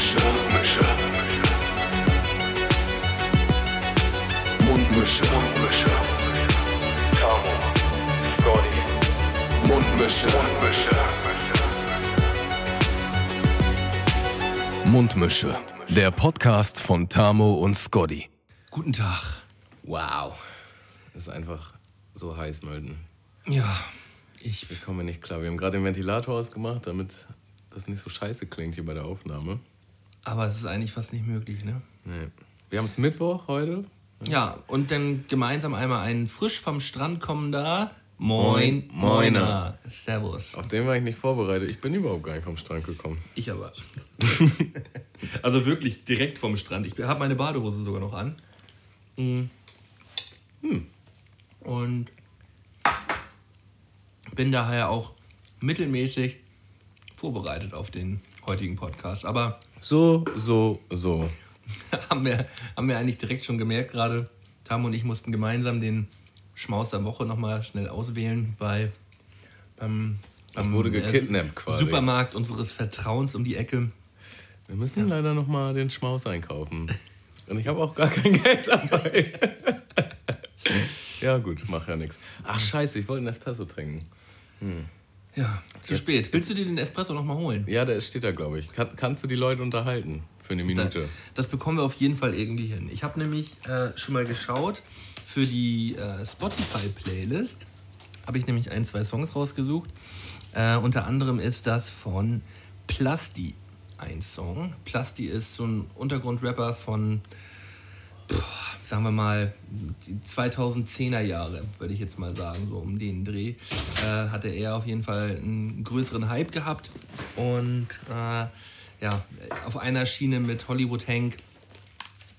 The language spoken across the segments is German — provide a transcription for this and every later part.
Mundmische. Mundmische. Mundmische. Mundmische. Tamo. Scotty. Mundmische. Mundmische. Mundmische. Der Podcast von Tamo und Scotty. Guten Tag. Wow. Das ist einfach so heiß, Mölden. Ja, ich. Wir kommen nicht klar. Wir haben gerade den Ventilator ausgemacht, damit das nicht so scheiße klingt hier bei der Aufnahme. Aber es ist eigentlich fast nicht möglich, ne? Nee. Wir haben es Mittwoch heute. Ja, und dann gemeinsam einmal einen frisch vom Strand kommender Moin, Moin, Moiner. Moiner. Servus. Auf den war ich nicht vorbereitet. Ich bin überhaupt gar nicht vom Strand gekommen. Ich aber. also wirklich direkt vom Strand. Ich habe meine Badehose sogar noch an. Mhm. Hm. Und bin daher auch mittelmäßig vorbereitet auf den heutigen Podcast. Aber So, so, so. haben wir, haben wir eigentlich direkt schon gemerkt gerade, Tam und ich mussten gemeinsam den Schmaus der Woche nochmal schnell auswählen bei, beim, beim wurde äh, gekidnappt quasi. Supermarkt unseres Vertrauens um die Ecke. Wir müssen leider noch mal den Schmaus einkaufen. Und ich habe auch gar kein Geld dabei. ja gut, mach ja nichts. Ach scheiße, ich wollte einen Espresso trinken. Ja, zu spät. Willst du dir den Espresso nochmal holen? Ja, der steht da, glaube ich. Kann, kannst du die Leute unterhalten für eine Minute? Das bekommen wir auf jeden Fall irgendwie hin. Ich habe nämlich äh, schon mal geschaut, für die äh, Spotify-Playlist habe ich nämlich ein, zwei Songs rausgesucht. Äh, unter anderem ist das von Plasti ein Song. Plasti ist so ein Untergrundrapper von, sagen wir mal, die 2010er Jahre, würde ich jetzt mal sagen, so um den Dreh. Äh, hatte er auf jeden Fall einen größeren Hype gehabt und äh, ja, auf einer Schiene mit Hollywood Hank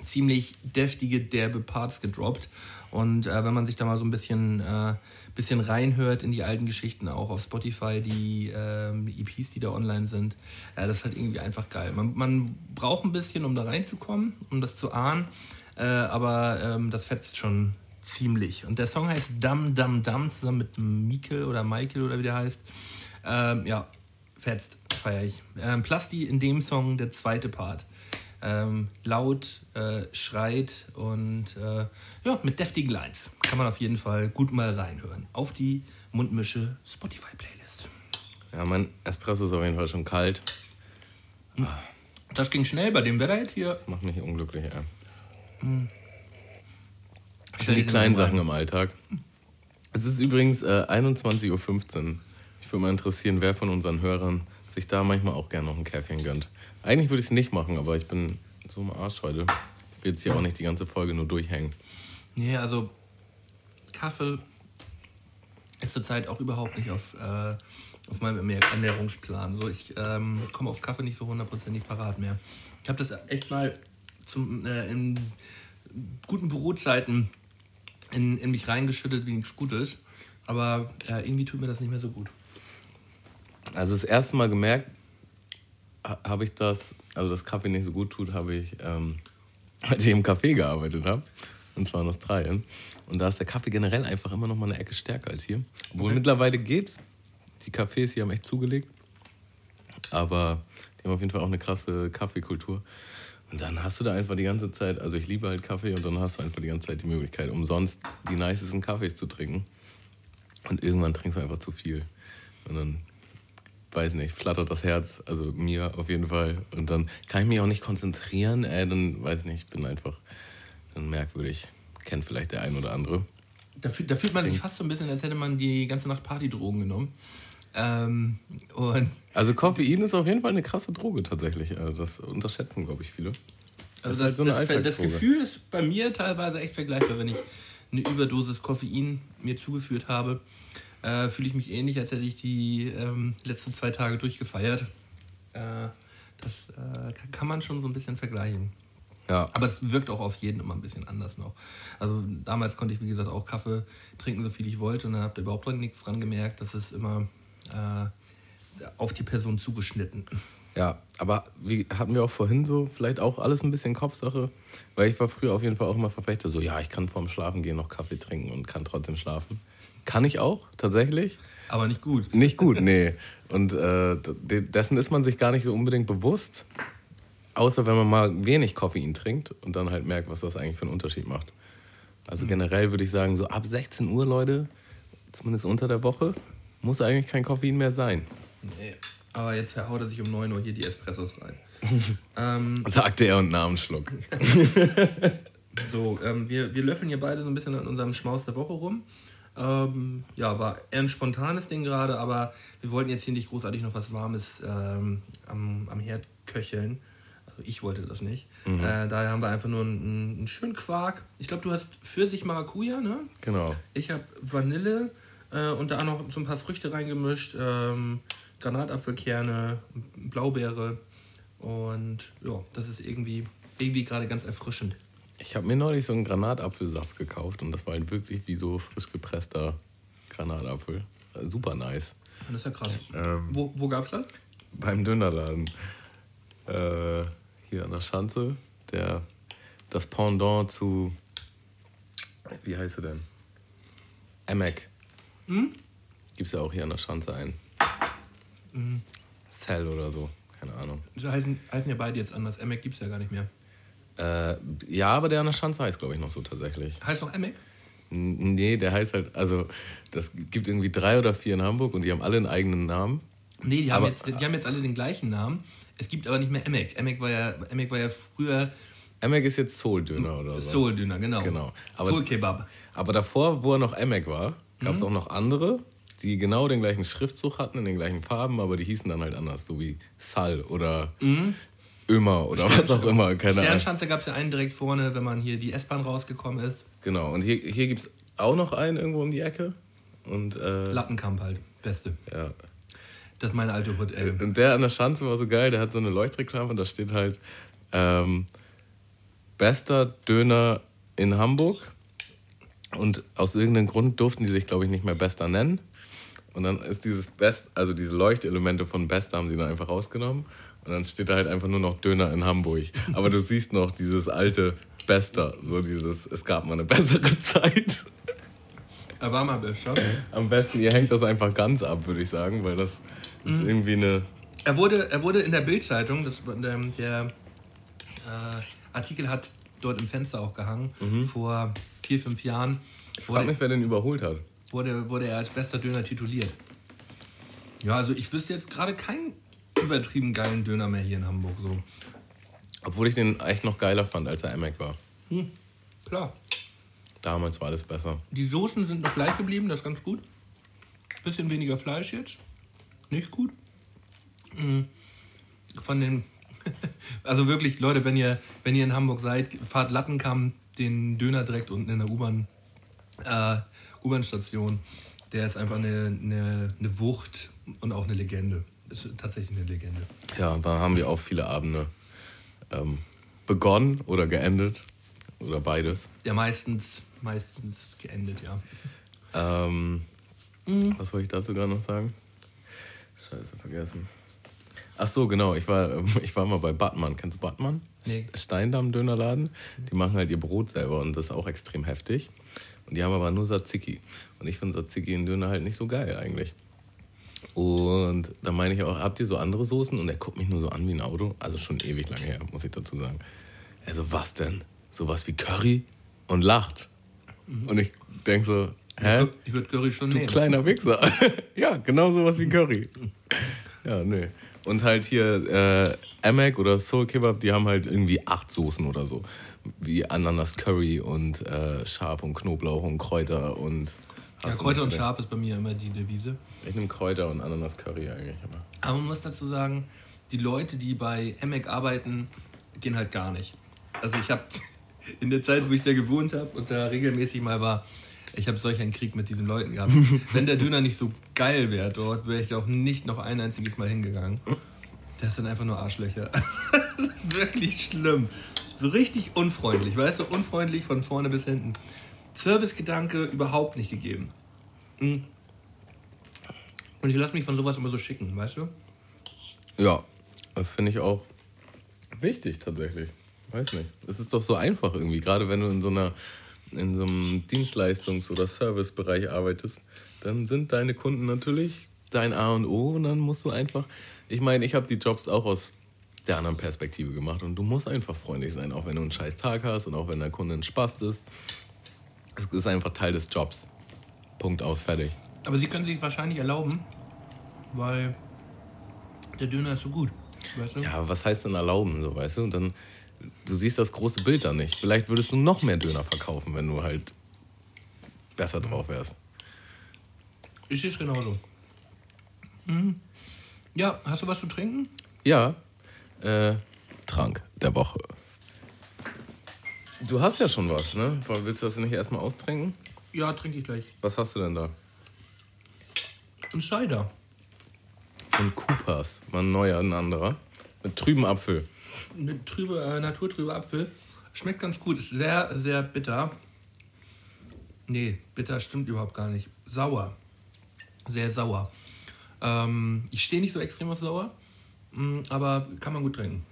ziemlich deftige, derbe Parts gedroppt. Und äh, wenn man sich da mal so ein bisschen, äh, bisschen reinhört in die alten Geschichten, auch auf Spotify, die ähm, EPs, die da online sind, das ist halt irgendwie einfach geil. Man, man braucht ein bisschen, um da reinzukommen, um das zu ahnen, äh, aber ähm, das fetzt schon ziemlich. Und der Song heißt Dum Dum Dum zusammen mit Mikel oder Michael oder wie der heißt. Ähm, ja, fetzt, feier ich. Ähm, Plasti in dem Song der zweite Part ähm, laut äh, schreit und äh, ja, mit deftigen Lines. Kann man auf jeden Fall gut mal reinhören. Auf die Mundmische Spotify-Playlist. Ja, mein Espresso ist auf jeden Fall schon kalt. Das ging schnell bei dem Wetter jetzt hier. Das macht mich unglücklich, Das Stell sind die kleinen Sachen im Alltag. Es ist übrigens äh, 21.15 Uhr. Ich würde mal interessieren, wer von unseren Hörern sich da manchmal auch gerne noch ein Käffchen gönnt. Eigentlich würde ich es nicht machen, aber ich bin so im Arsch heute. Ich will jetzt hier auch nicht die ganze Folge nur durchhängen. Nee, also Kaffee ist zurzeit auch überhaupt nicht auf, äh, auf meinem Ernähr- Ernährungsplan. So, ich ähm, komme auf Kaffee nicht so hundertprozentig parat mehr. Ich habe das echt mal zum, äh, in guten Bürozeiten in, in mich reingeschüttet, wie nichts Gutes. Aber äh, irgendwie tut mir das nicht mehr so gut. Also das erste Mal gemerkt ha- habe ich das, also dass Kaffee nicht so gut tut, habe ich, ähm, als ich im Café gearbeitet habe. Und zwar in Australien. Und da ist der Kaffee generell einfach immer noch mal eine Ecke stärker als hier. Obwohl Okay. mittlerweile geht's. Die Cafés hier haben echt zugelegt. Aber die haben auf jeden Fall auch eine krasse Kaffeekultur. Und dann hast du da einfach die ganze Zeit, also ich liebe halt Kaffee und dann hast du einfach die ganze Zeit die Möglichkeit, umsonst die nicesten Kaffees zu trinken. Und irgendwann trinkst du einfach zu viel. Und dann, weiß nicht, flattert das Herz, also mir auf jeden Fall. Und dann kann ich mich auch nicht konzentrieren, ey, dann weiß nicht, ich bin einfach dann merkwürdig. Kennt vielleicht der ein oder andere. Da, fühlt- da fühlt man sich fast so ein bisschen, als hätte man die ganze Nacht Partydrogen genommen. Ähm, Also Koffein ist auf jeden Fall eine krasse Droge tatsächlich. Also das unterschätzen, glaube ich, viele. Also ist das, halt so das, das. Gefühl ist bei mir teilweise echt vergleichbar, wenn ich eine Überdosis Koffein mir zugeführt habe. Äh, Fühle ich mich ähnlich, als hätte ich die ähm, letzten zwei Tage durchgefeiert. Äh, das äh, kann- man schon so ein bisschen vergleichen. Ja, Aber es wirkt auch auf jeden immer ein bisschen anders noch. Also damals konnte ich, wie gesagt, auch Kaffee trinken, so viel ich wollte und dann habt ihr überhaupt nichts dran gemerkt. Das ist immer äh, auf die Person zugeschnitten. Ja, aber wie hatten wir auch vorhin so, vielleicht auch alles ein bisschen Kopfsache, weil ich war früher auf jeden Fall auch immer Verfechter, so ja, ich kann vorm Schlafen gehen noch Kaffee trinken und kann trotzdem schlafen. Kann ich auch, tatsächlich. Aber nicht gut. Nicht gut, nee. Und äh, de- dessen ist man sich gar nicht so unbedingt bewusst. außer wenn man mal wenig Koffein trinkt und dann halt merkt, was das eigentlich für einen Unterschied macht. Also generell würde ich sagen, so ab 16 Uhr, Leute, zumindest unter der Woche, muss eigentlich kein Koffein mehr sein. Nee. Aber jetzt haut er sich um 9 Uhr hier die Espressos rein. ähm, Sagte er und nahm einen Schluck. so, ähm, wir, wir löffeln hier beide so ein bisschen an unserem Schmaus der Woche rum. Ähm, ja, war eher ein spontanes Ding gerade, aber wir wollten jetzt hier nicht großartig noch was Warmes ähm, am, am Herd köcheln. Also ich wollte das nicht. Äh, daher haben wir einfach nur einen, einen schönen Quark. Ich glaube, du hast Pfirsich Maracuja, ne? Genau. Ich habe Vanille äh, und da noch so ein paar Früchte reingemischt. Ähm, Granatapfelkerne, Blaubeere. Und ja, das ist irgendwie, irgendwie gerade ganz erfrischend. Ich habe mir neulich so einen Granatapfelsaft gekauft und das war halt wirklich wie so frisch gepresster Granatapfel. Äh, Super nice. Das ist ja krass. Ähm, Wo, wo gab's das? beim Dönerladen äh, hier an der Schanze, der das Pendant zu wie heißt er denn? Emek. Hm? Gibt's ja auch hier an der Schanze ein. Hm. Cell oder so, keine Ahnung. Die heißen, heißen ja beide jetzt anders. Emek gibt's ja gar nicht mehr. Äh, ja, aber der an der Schanze heißt, glaube ich, noch so tatsächlich. Heißt noch Emek? N- Nee, der heißt halt, also das gibt irgendwie drei oder vier in Hamburg und die haben alle einen eigenen Namen. Nee, die haben, Aber- jetzt, die haben jetzt alle den gleichen Namen. Es gibt aber nicht mehr Emek. Emek war ja, Emek war ja früher Emek ist jetzt Soul-Döner oder so. Soul-Döner, genau. Genau. Aber- Soul-Kebab. Aber davor, wo er noch Emek war, gab es Mhm. auch noch andere, die genau den gleichen Schriftzug hatten, in den gleichen Farben, aber die hießen dann halt anders, so wie Sal oder Ömer oder was auch immer, keine. Sternschanze gab es ja einen direkt vorne, wenn man hier die S-Bahn rausgekommen ist. Genau, und hier, hier gibt es auch noch einen irgendwo um die Ecke. Und, äh, Lattenkamp halt. Beste. ja. Das ist meine alte Hut, ey. und der an der Schanze war so geil, der hat so eine Leuchtreklame und da steht halt ähm, bester Döner in Hamburg. Und aus irgendeinem Grund durften die sich, glaube ich, nicht mehr Bester nennen. Und dann ist dieses Best, also diese Leuchtelemente von Bester haben sie dann einfach rausgenommen. Und dann steht da halt einfach nur noch Döner in Hamburg. Aber du siehst noch dieses alte Bester, so dieses, es gab mal eine bessere Zeit. Er war mal besser. Am besten, ihr hängt das einfach ganz ab, würde ich sagen, weil das ist irgendwie eine. Er wurde, er wurde in der Bildzeitung, das der, der äh, Artikel hat dort im Fenster auch gehangen, vor vier, fünf Jahren. Ich frage mich, wer den überholt hat. wurde, wurde er als bester Döner tituliert. Ja, also ich wüsste jetzt gerade keinen übertrieben geilen Döner mehr hier in Hamburg. So. Obwohl ich den echt noch geiler fand, als er Emek war. Klar. Damals war alles besser. Die Soßen sind noch gleich geblieben, das ist ganz gut. Bisschen weniger Fleisch jetzt. Nicht gut. Mm. Von den. Also wirklich, Leute, wenn ihr, wenn ihr in Hamburg seid, fahrt Lattenkamm den Döner direkt unten in der U-Bahn. Äh, U-Bahn-Station. Der ist einfach eine, eine, eine Wucht und auch eine Legende. Ist tatsächlich eine Legende. Ja, da haben wir auch viele Abende ähm, begonnen oder geendet. Oder beides. Ja, meistens, meistens geendet, ja. Ähm, Was wollte ich dazu gerade noch sagen? Scheiße, vergessen. Ach so, genau. Ich war, ich war mal bei Batman. Kennst du Batman? Nee. Steindamm-Dönerladen. Die machen halt ihr Brot selber und das ist auch extrem heftig. Und die haben aber nur Tzatziki. Und ich finde Tzatziki in Döner halt nicht so geil eigentlich. Und da meine ich auch, habt ihr so andere Soßen? Und er guckt mich nur so an wie ein Auto. Also schon ewig lange her, muss ich dazu sagen. Also was denn? Sowas wie Curry? Und lacht. Und ich denke so, hä? Ich würde Curry schon Du nehmen. kleiner Wichser. ja, genau sowas wie Curry. Ja, nö. Und halt hier äh, Emek oder Soul Kebab, die haben halt irgendwie acht Soßen oder so. Wie Ananas Curry und äh, Schaf und Knoblauch und Kräuter und. Ja, Kräuter und? Schaf ist bei mir immer die Devise. Ich nehme Kräuter und Ananas Curry eigentlich immer. Aber man muss dazu sagen, die Leute, die bei Emek arbeiten, gehen halt gar nicht. Also ich habe in der Zeit, wo ich da gewohnt habe und da regelmäßig mal war, ich habe solch einen Krieg mit diesen Leuten gehabt. Wenn der Döner nicht so geil wäre dort, wäre ich auch nicht noch ein einziges Mal hingegangen. Das sind einfach nur Arschlöcher. Wirklich schlimm. So richtig unfreundlich, weißt du, unfreundlich von vorne bis hinten. Servicegedanke überhaupt nicht gegeben. Mm. Und ich lasse mich von sowas immer so schicken, weißt du? Ja, das finde ich auch wichtig tatsächlich. Weiß nicht. Es ist doch so einfach irgendwie, gerade wenn du in so einer in so einem Dienstleistungs- oder Servicebereich arbeitest, dann sind deine Kunden natürlich dein A und O und dann musst du einfach. Ich meine, ich habe die Jobs auch aus der anderen Perspektive gemacht. Und du musst einfach freundlich sein, auch wenn du einen scheiß Tag hast und auch wenn der Kunde ein Spaß ist. Es ist einfach Teil des Jobs. Punkt aus, fertig. Aber sie können sich wahrscheinlich erlauben, weil der Döner ist so gut. Weißt du? Ja, was heißt denn erlauben, so, weißt du? Und dann, du siehst das große Bild da nicht. Vielleicht würdest du noch mehr Döner verkaufen, wenn du halt besser drauf wärst. Ich sehe es genauso. Mhm. Ja, hast du was zu trinken? Ja, äh, Trank der Woche. Du hast ja schon was, ne? Willst du das nicht erstmal austrinken? Ja, trinke ich gleich. Was hast du denn da? Ein Cider. Von Coopers. Mal ein neuer, ein anderer. Mit trüben Apfel. Mit trübe, äh, naturtrüber Apfel. Schmeckt ganz gut. Ist sehr, sehr bitter. Nee, bitter stimmt überhaupt gar nicht. Sauer. Sehr sauer. Ähm, ich stehe nicht so extrem auf sauer, mh, aber kann man gut trinken.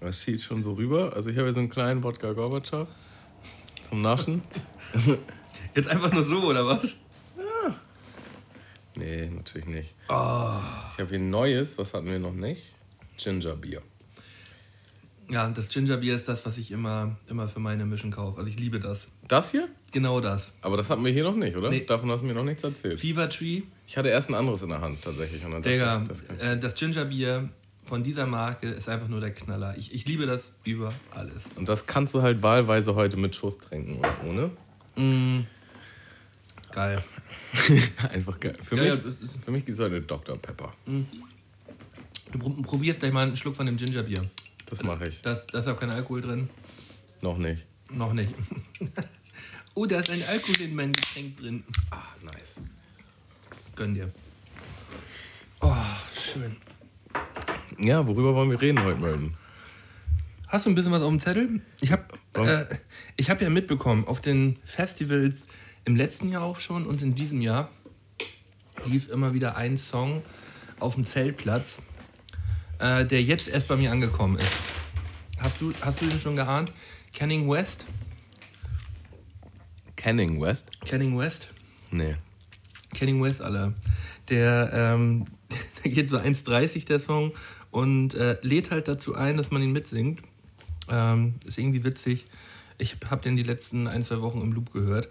Das sieht schon so rüber. Also ich habe hier so einen kleinen Wodka Gorbatschow zum Naschen. Jetzt einfach nur so, oder was? Nee, natürlich nicht. Oh. Ich habe hier ein neues, das hatten wir noch nicht. Ginger Beer. Ja, das Ginger Beer ist das, was ich immer, immer für meine Mission kaufe. Also ich liebe das. Das hier? Genau das. Aber das hatten wir hier noch nicht, oder? Nee. Davon hast du mir noch nichts erzählt. Fever Tree. Ich hatte erst ein anderes in der Hand tatsächlich. Und dann Digga, das äh, das Ginger Beer von dieser Marke ist einfach nur der Knaller. Ich, ich liebe das über alles. Und das kannst du halt wahlweise heute mit Schuss trinken oder ohne. Mm. Geil. Einfach geil. Für Ja, mich, ja, für mich gibt es heute Dr. Pepper. Du pr- probierst gleich mal einen Schluck von dem Ginger Beer. Das mache ich. Da ist, auch kein Alkohol drin. Noch nicht. Noch nicht. oh, da ist ein Alkohol in meinem Getränk drin. Ah, nice. Gönn dir. Oh, schön. Ja, worüber wollen wir reden heute, Melden? Hast du ein bisschen was auf dem Zettel? Ich habe Warum? äh, ich hab ja mitbekommen, auf den Festivals im letzten Jahr auch schon und in diesem Jahr lief immer wieder ein Song auf dem Zeltplatz, äh, der jetzt erst bei mir angekommen ist. Hast du, hast du den schon geahnt? Canning West? Canning West? Canning West? Nee. Canning West, alle. Der, ähm, der geht so 1,30 der Song und äh, lädt halt dazu ein, dass man ihn mitsingt. Ähm, ist irgendwie witzig. Ich habe den die letzten ein, zwei Wochen im Loop gehört,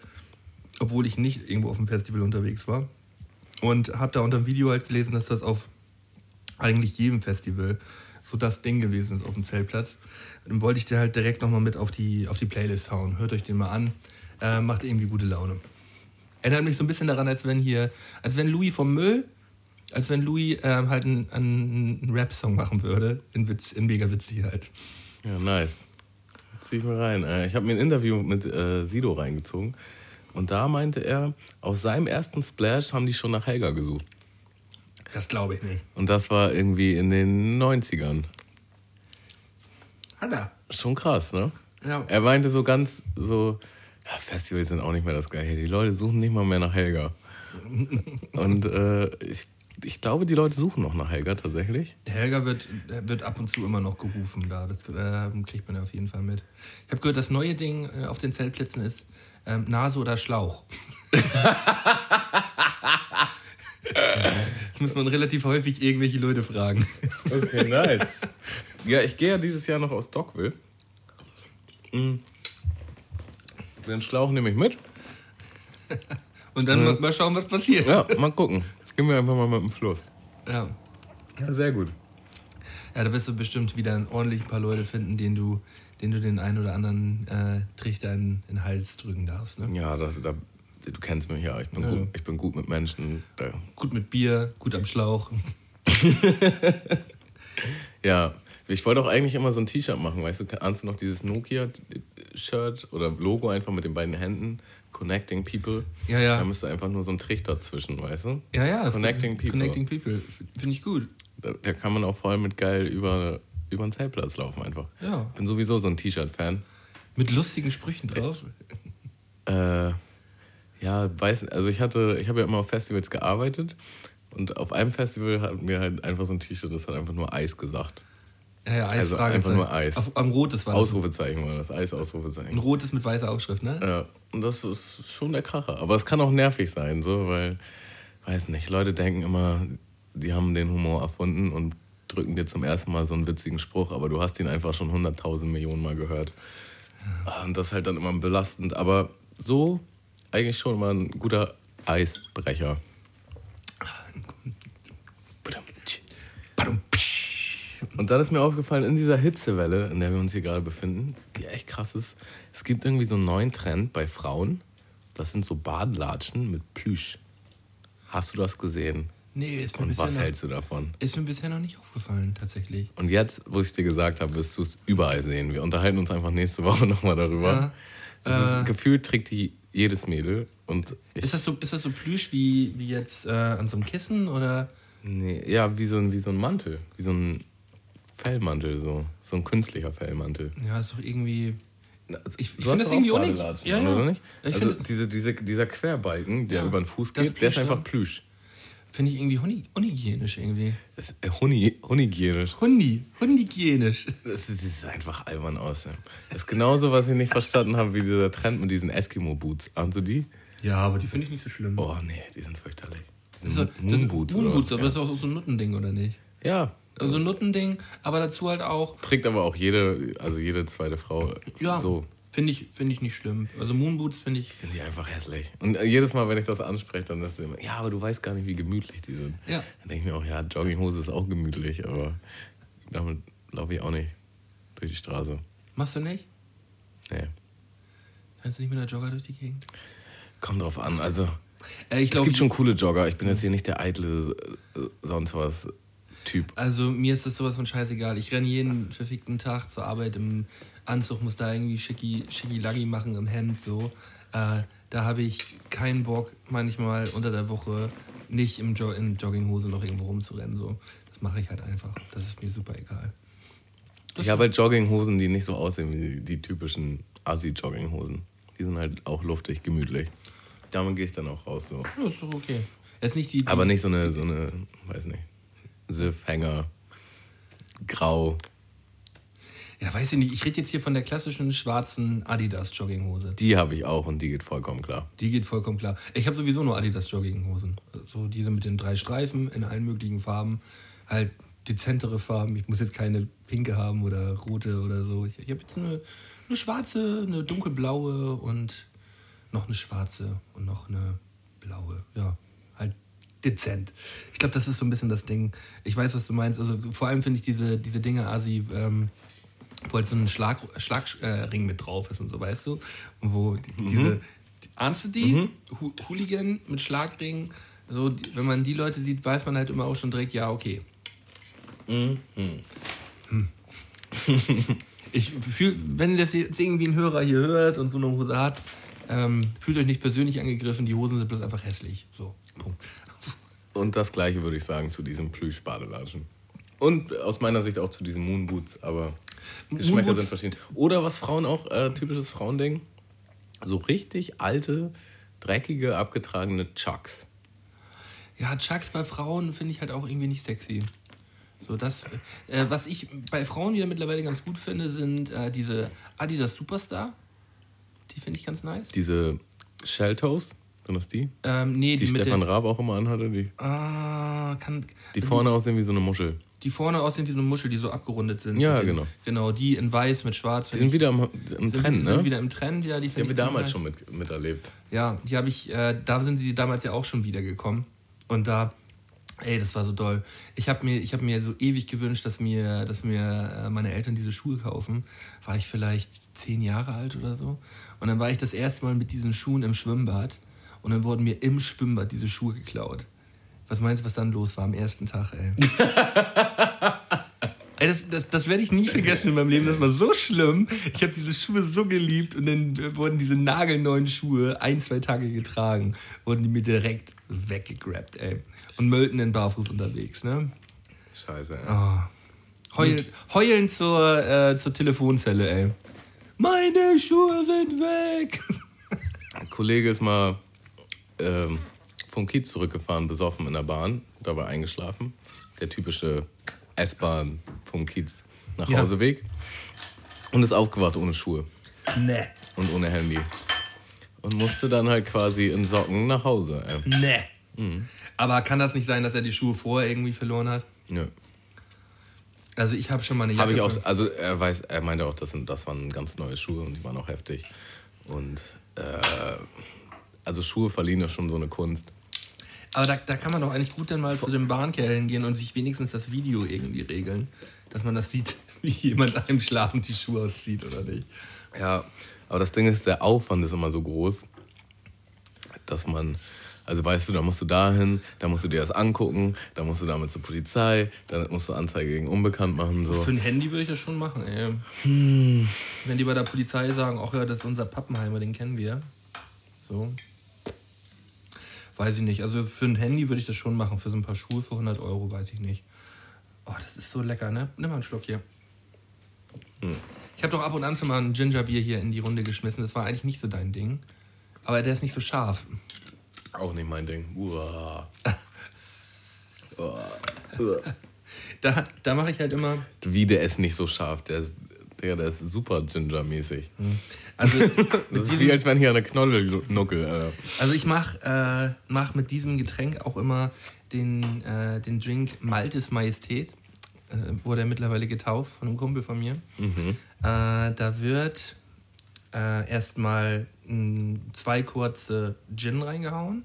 obwohl ich nicht irgendwo auf dem Festival unterwegs war. Und habe da unter dem Video halt gelesen, dass das auf eigentlich jedem Festival so das Ding gewesen ist auf dem Zeltplatz. Dann wollte ich dir halt direkt nochmal mit auf die, auf die Playlist hauen. Hört euch den mal an. Äh, macht irgendwie gute Laune. Erinnert mich so ein bisschen daran, als wenn hier, als wenn Louis vom Müll, als wenn Louis ähm, halt einen, einen Rap-Song machen würde. In, Witz, in mega witzig halt. Ja, nice. Zieh ich mal rein. Äh, Ich habe mir ein Interview mit äh, Sido reingezogen. Und da meinte er, aus seinem ersten Splash haben die schon nach Helga gesucht. Das glaube ich nicht. Und das war irgendwie in den 90ern. Hat er. Schon krass, ne? Ja. Er meinte so ganz so, ja, Festivals sind auch nicht mehr das Gleiche. Die Leute suchen nicht mal mehr nach Helga. Und äh, ich, ich glaube, die Leute suchen noch nach Helga tatsächlich. Helga wird, wird ab und zu immer noch gerufen da. Das äh, kriegt man ja auf jeden Fall mit. Ich habe gehört, das neue Ding äh, auf den Zeltplätzen ist ähm, Nase oder Schlauch. das muss man relativ häufig irgendwelche Leute fragen. Okay, nice. ja, ich gehe ja dieses Jahr noch aus Dockville. Mm. Den Schlauch nehme ich mit. Und dann mal, mal schauen, was passiert. Ja, mal gucken. Gehen wir einfach mal mit dem Fluss. Ja. Ja, sehr gut. Ja, da wirst du bestimmt wieder ein ordentlich paar Leute finden, denen du, denen du den einen oder anderen äh, Trichter in, in den Hals drücken darfst. Ne? Ja, das, da, du kennst mich ja. Ich bin, Ja. gut, ich bin gut mit Menschen. Da, Gut mit Bier, gut am Schlauch. ja, ich wollte auch eigentlich immer so ein T-Shirt machen. Weißt du, ahnst du noch dieses Nokia-Shirt oder Logo einfach mit den beiden Händen? Connecting People. Ja, ja. Da müsste einfach nur so ein Trichter zwischen, weißt du? Ja, ja. Connecting People. Connecting People. Finde ich gut. Da, da kann man auch voll mit geil über, über den Zeltplatz laufen einfach. Ja. Ich bin sowieso so ein T-Shirt-Fan. Mit lustigen Sprüchen drauf. Äh, ja, weiß, also ich hatte, ich habe ja immer auf Festivals gearbeitet und auf einem Festival hat mir halt einfach so ein T-Shirt, das hat einfach nur Eis gesagt. Ja, ja, Eis, Also einfach nur Eis. Auf, am rotes war das. Ausrufezeichen war das, Eis, Ein Ausrufezeichen. rotes mit weißer Aufschrift, ne? Ja, und das ist schon der Kracher. Aber es kann auch nervig sein, so, weil, weiß nicht, Leute denken immer, die haben den Humor erfunden und drücken dir zum ersten Mal so einen witzigen Spruch, aber du hast ihn einfach schon 100.000 Millionen Mal gehört. Ah, Und das ist halt dann immer belastend. Aber so eigentlich schon mal ein guter Eisbrecher. Und dann ist mir aufgefallen, in dieser Hitzewelle, in der wir uns hier gerade befinden, die echt krass ist, es gibt irgendwie so einen neuen Trend bei Frauen. Das sind so Badelatschen mit Plüsch. Hast du das gesehen? Nee, ist mir, Und bisher was noch, hältst du davon? ist mir bisher noch nicht aufgefallen, tatsächlich. Und jetzt, wo ich es dir gesagt habe, wirst du es überall sehen. Wir unterhalten uns einfach nächste Woche nochmal darüber. Ja. Das Äh. ist, gefühlt trägt die jedes Mädel. Und Ist das so, ist das so Plüsch wie, wie jetzt äh, an so einem Kissen oder? nee, ja, wie so, ein, wie so ein Mantel. Wie so ein Fellmantel, so. So ein künstlicher Fellmantel. Ja, ist doch irgendwie. Also, Ich- ich du find hast das irgendwie Badelatschen Ja, ja. oder nicht? Ich also diese, diese, dieser Querbalken, der Ja, über den Fuß geht, der ist einfach. Plüsch. Finde ich irgendwie unhygienisch irgendwie. Das äh, huni- unhygienisch. Hundi, unhygienisch. Das sieht das sieht einfach albern aus. Ja. Das ist genauso, was ich nicht verstanden habe, wie dieser Trend mit diesen Eskimo-Boots. Ahnst du die? Ja, aber die finde ich nicht so schlimm. Oh nee, die sind fürchterlich. Das sind Moonboots. Moonboots, aber das ist auch so ein Nuttending, oder nicht? Ja, Also ein Nuttending, aber dazu halt auch. trägt aber auch jede, also jede zweite Frau Ja, so. Finde ich, find ich nicht schlimm. Also Moonboots finde ich. Finde ich einfach hässlich. Und äh, jedes Mal, wenn ich das anspreche, dann ist es immer, ja, aber du weißt gar nicht, wie gemütlich die sind. Ja. Dann denke ich mir auch, ja, Jogginghose ist auch gemütlich, aber damit laufe ich auch nicht durch die Straße. Machst du nicht? Nee. Rennst du nicht mit der Jogger durch die Gegend? Kommt drauf an. Also, Äh, ich es glaube, gibt schon coole Jogger. Ich bin jetzt hier nicht der eitle, äh, sonst was Typ. Also mir ist das sowas von scheißegal. Ich renne jeden verfickten Tag zur Arbeit im Anzug, muss da irgendwie schicki, schicki Laggi machen im Hemd so. Äh, da habe ich keinen Bock, manchmal unter der Woche nicht im jo in Jogginghose noch irgendwo rumzurennen. So. Das mache ich halt einfach. Das ist mir super egal. Ich habe halt Jogginghosen, die nicht so aussehen wie die, die typischen Assi-Jogginghosen. Die sind halt auch luftig, gemütlich. Damit gehe ich dann auch raus so. Ja, ist doch okay. Das ist nicht die, die Aber nicht so eine, so eine, weiß nicht, Siffhanger, grau. Ja, weiß ich nicht. Ich rede jetzt hier von der klassischen schwarzen Adidas Jogginghose. Die habe ich auch und die geht vollkommen klar. Die geht vollkommen klar. Ich habe sowieso nur Adidas Jogginghosen. So diese mit den drei Streifen in allen möglichen Farben. Halt dezentere Farben. Ich muss jetzt keine pinke haben oder rote oder so. Ich, ich habe jetzt eine, eine schwarze, eine dunkelblaue und noch eine schwarze und noch eine blaue. Ja, halt dezent. Ich glaube, das ist so ein bisschen das Ding. Ich weiß, was du meinst. Also vor allem finde ich diese, diese Dinge asi, ähm, wo halt so ein Schlag, Schlagring äh, mit drauf ist und so, weißt du? Und wo die, diese, die, ahnst du die? Hu Hooligan mit Schlagring. So, die, wenn man die Leute sieht, weiß man halt immer auch schon direkt, ja, okay. Hm. Ich fühl, wenn das jetzt irgendwie ein Hörer hier hört und so eine Hose hat, ähm, fühlt euch nicht persönlich angegriffen, die Hosen sind bloß einfach hässlich. So, Punkt. Und das gleiche würde ich sagen zu diesem Plüsch-Badelatschen. Und aus meiner Sicht auch zu diesen Moonboots, aber Geschmäcker sind verschieden. Oder was Frauen auch, äh, typisches Frauending, so richtig alte, dreckige, abgetragene Chucks. Ja, Chucks bei Frauen finde ich halt auch irgendwie nicht sexy. So das, äh, was ich bei Frauen wieder mittlerweile ganz gut finde, sind äh, diese Adidas Superstar. Die finde ich ganz nice. Diese Shelltoes, sind das die? Ähm, nee, Die, die, Stefan Raab auch immer anhatte, die, ah, kann, die vorne aussehen wie so eine Muschel. Die vorne aussehen wie so eine Muschel, die so abgerundet sind. Ja, genau. Genau, die in weiß mit schwarz. Die sind wieder im, im sind, Trend, sind ne? wieder im Trend, ja, die Die haben wir damals schon mit, miterlebt. Ja, die habe ich, äh, da sind sie damals ja auch schon wieder gekommen. Und da, ey, das war so doll. Ich habe mir, ich hab mir so ewig gewünscht, dass mir, dass mir äh, meine Eltern diese Schuhe kaufen. War ich vielleicht zehn Jahre alt oder so. Und dann war ich das erste Mal mit diesen Schuhen im Schwimmbad. Und dann wurden mir im Schwimmbad diese Schuhe geklaut. Was meinst du, was dann los war am ersten Tag, ey? Ey, das, das, das werde ich nie vergessen in meinem Leben. Das war so schlimm. Ich habe diese Schuhe so geliebt und dann wurden diese nagelneuen Schuhe ein, zwei Tage getragen, wurden die mir direkt weggegrabt, ey. Und Mölten in Barfuß unterwegs, ne? Scheiße, ey. Ah. Heul, heulen zur, äh, zur Telefonzelle, ey. Meine Schuhe sind weg. Ein Kollege ist mal ähm, vom Kiez zurückgefahren, besoffen in der Bahn, dabei eingeschlafen. Der typische S-Bahn vom Kiez nach Ja. Hauseweg. Und ist aufgewacht ohne Schuhe Ne, und ohne Handy. Und musste dann halt quasi in Socken nach Hause. Ey. ne. Aber kann das nicht sein, dass er die Schuhe vorher irgendwie verloren hat? Nö. Also ich habe schon mal eine Jacke. Habe ich auch, also er weiß, er meinte auch, das, sind, das waren ganz neue Schuhe und die waren auch heftig. Und äh, also Schuhe verliehen ist schon so eine Kunst. Aber da, da kann man doch eigentlich gut dann mal zu den Bahnkerlen gehen und sich wenigstens das Video irgendwie regeln. Dass man das sieht, wie jemand einem schlafend die Schuhe auszieht, oder nicht? Ja, aber das Ding ist, der Aufwand ist immer so groß, dass man, also weißt du, da musst du dahin, da musst du dir das angucken, da musst du damit zur Polizei, dann musst du Anzeige gegen Unbekannt machen. So. Für ein Handy würde ich das schon machen, ey. Wenn die bei der Polizei sagen, ach ja, das ist unser Pappenheimer, den kennen wir. So. Weiß ich nicht. Also für ein Handy würde ich das schon machen. Für so ein paar Schuhe für 100 Euro, weiß ich nicht. Oh, das ist so lecker, ne? Nimm mal einen Schluck hier. Ich habe doch ab und an schon mal ein Gingerbier hier in die Runde geschmissen. Das war eigentlich nicht so dein Ding. Aber der ist nicht so scharf. Auch nicht mein Ding. Uah. Uah. Uah. Da, da mache ich halt immer. Wie der ist nicht so scharf, der Digga, der ist super Ginger-mäßig. Also, Das ist wie als wenn hier eine Knolle nuckel. Alter. also ich mache äh, mach mit diesem Getränk auch immer den, äh, den Drink Maltes Majestät. Äh, wurde er mittlerweile getauft von einem Kumpel von mir. Äh, da wird äh, erstmal zwei kurze Gin reingehauen.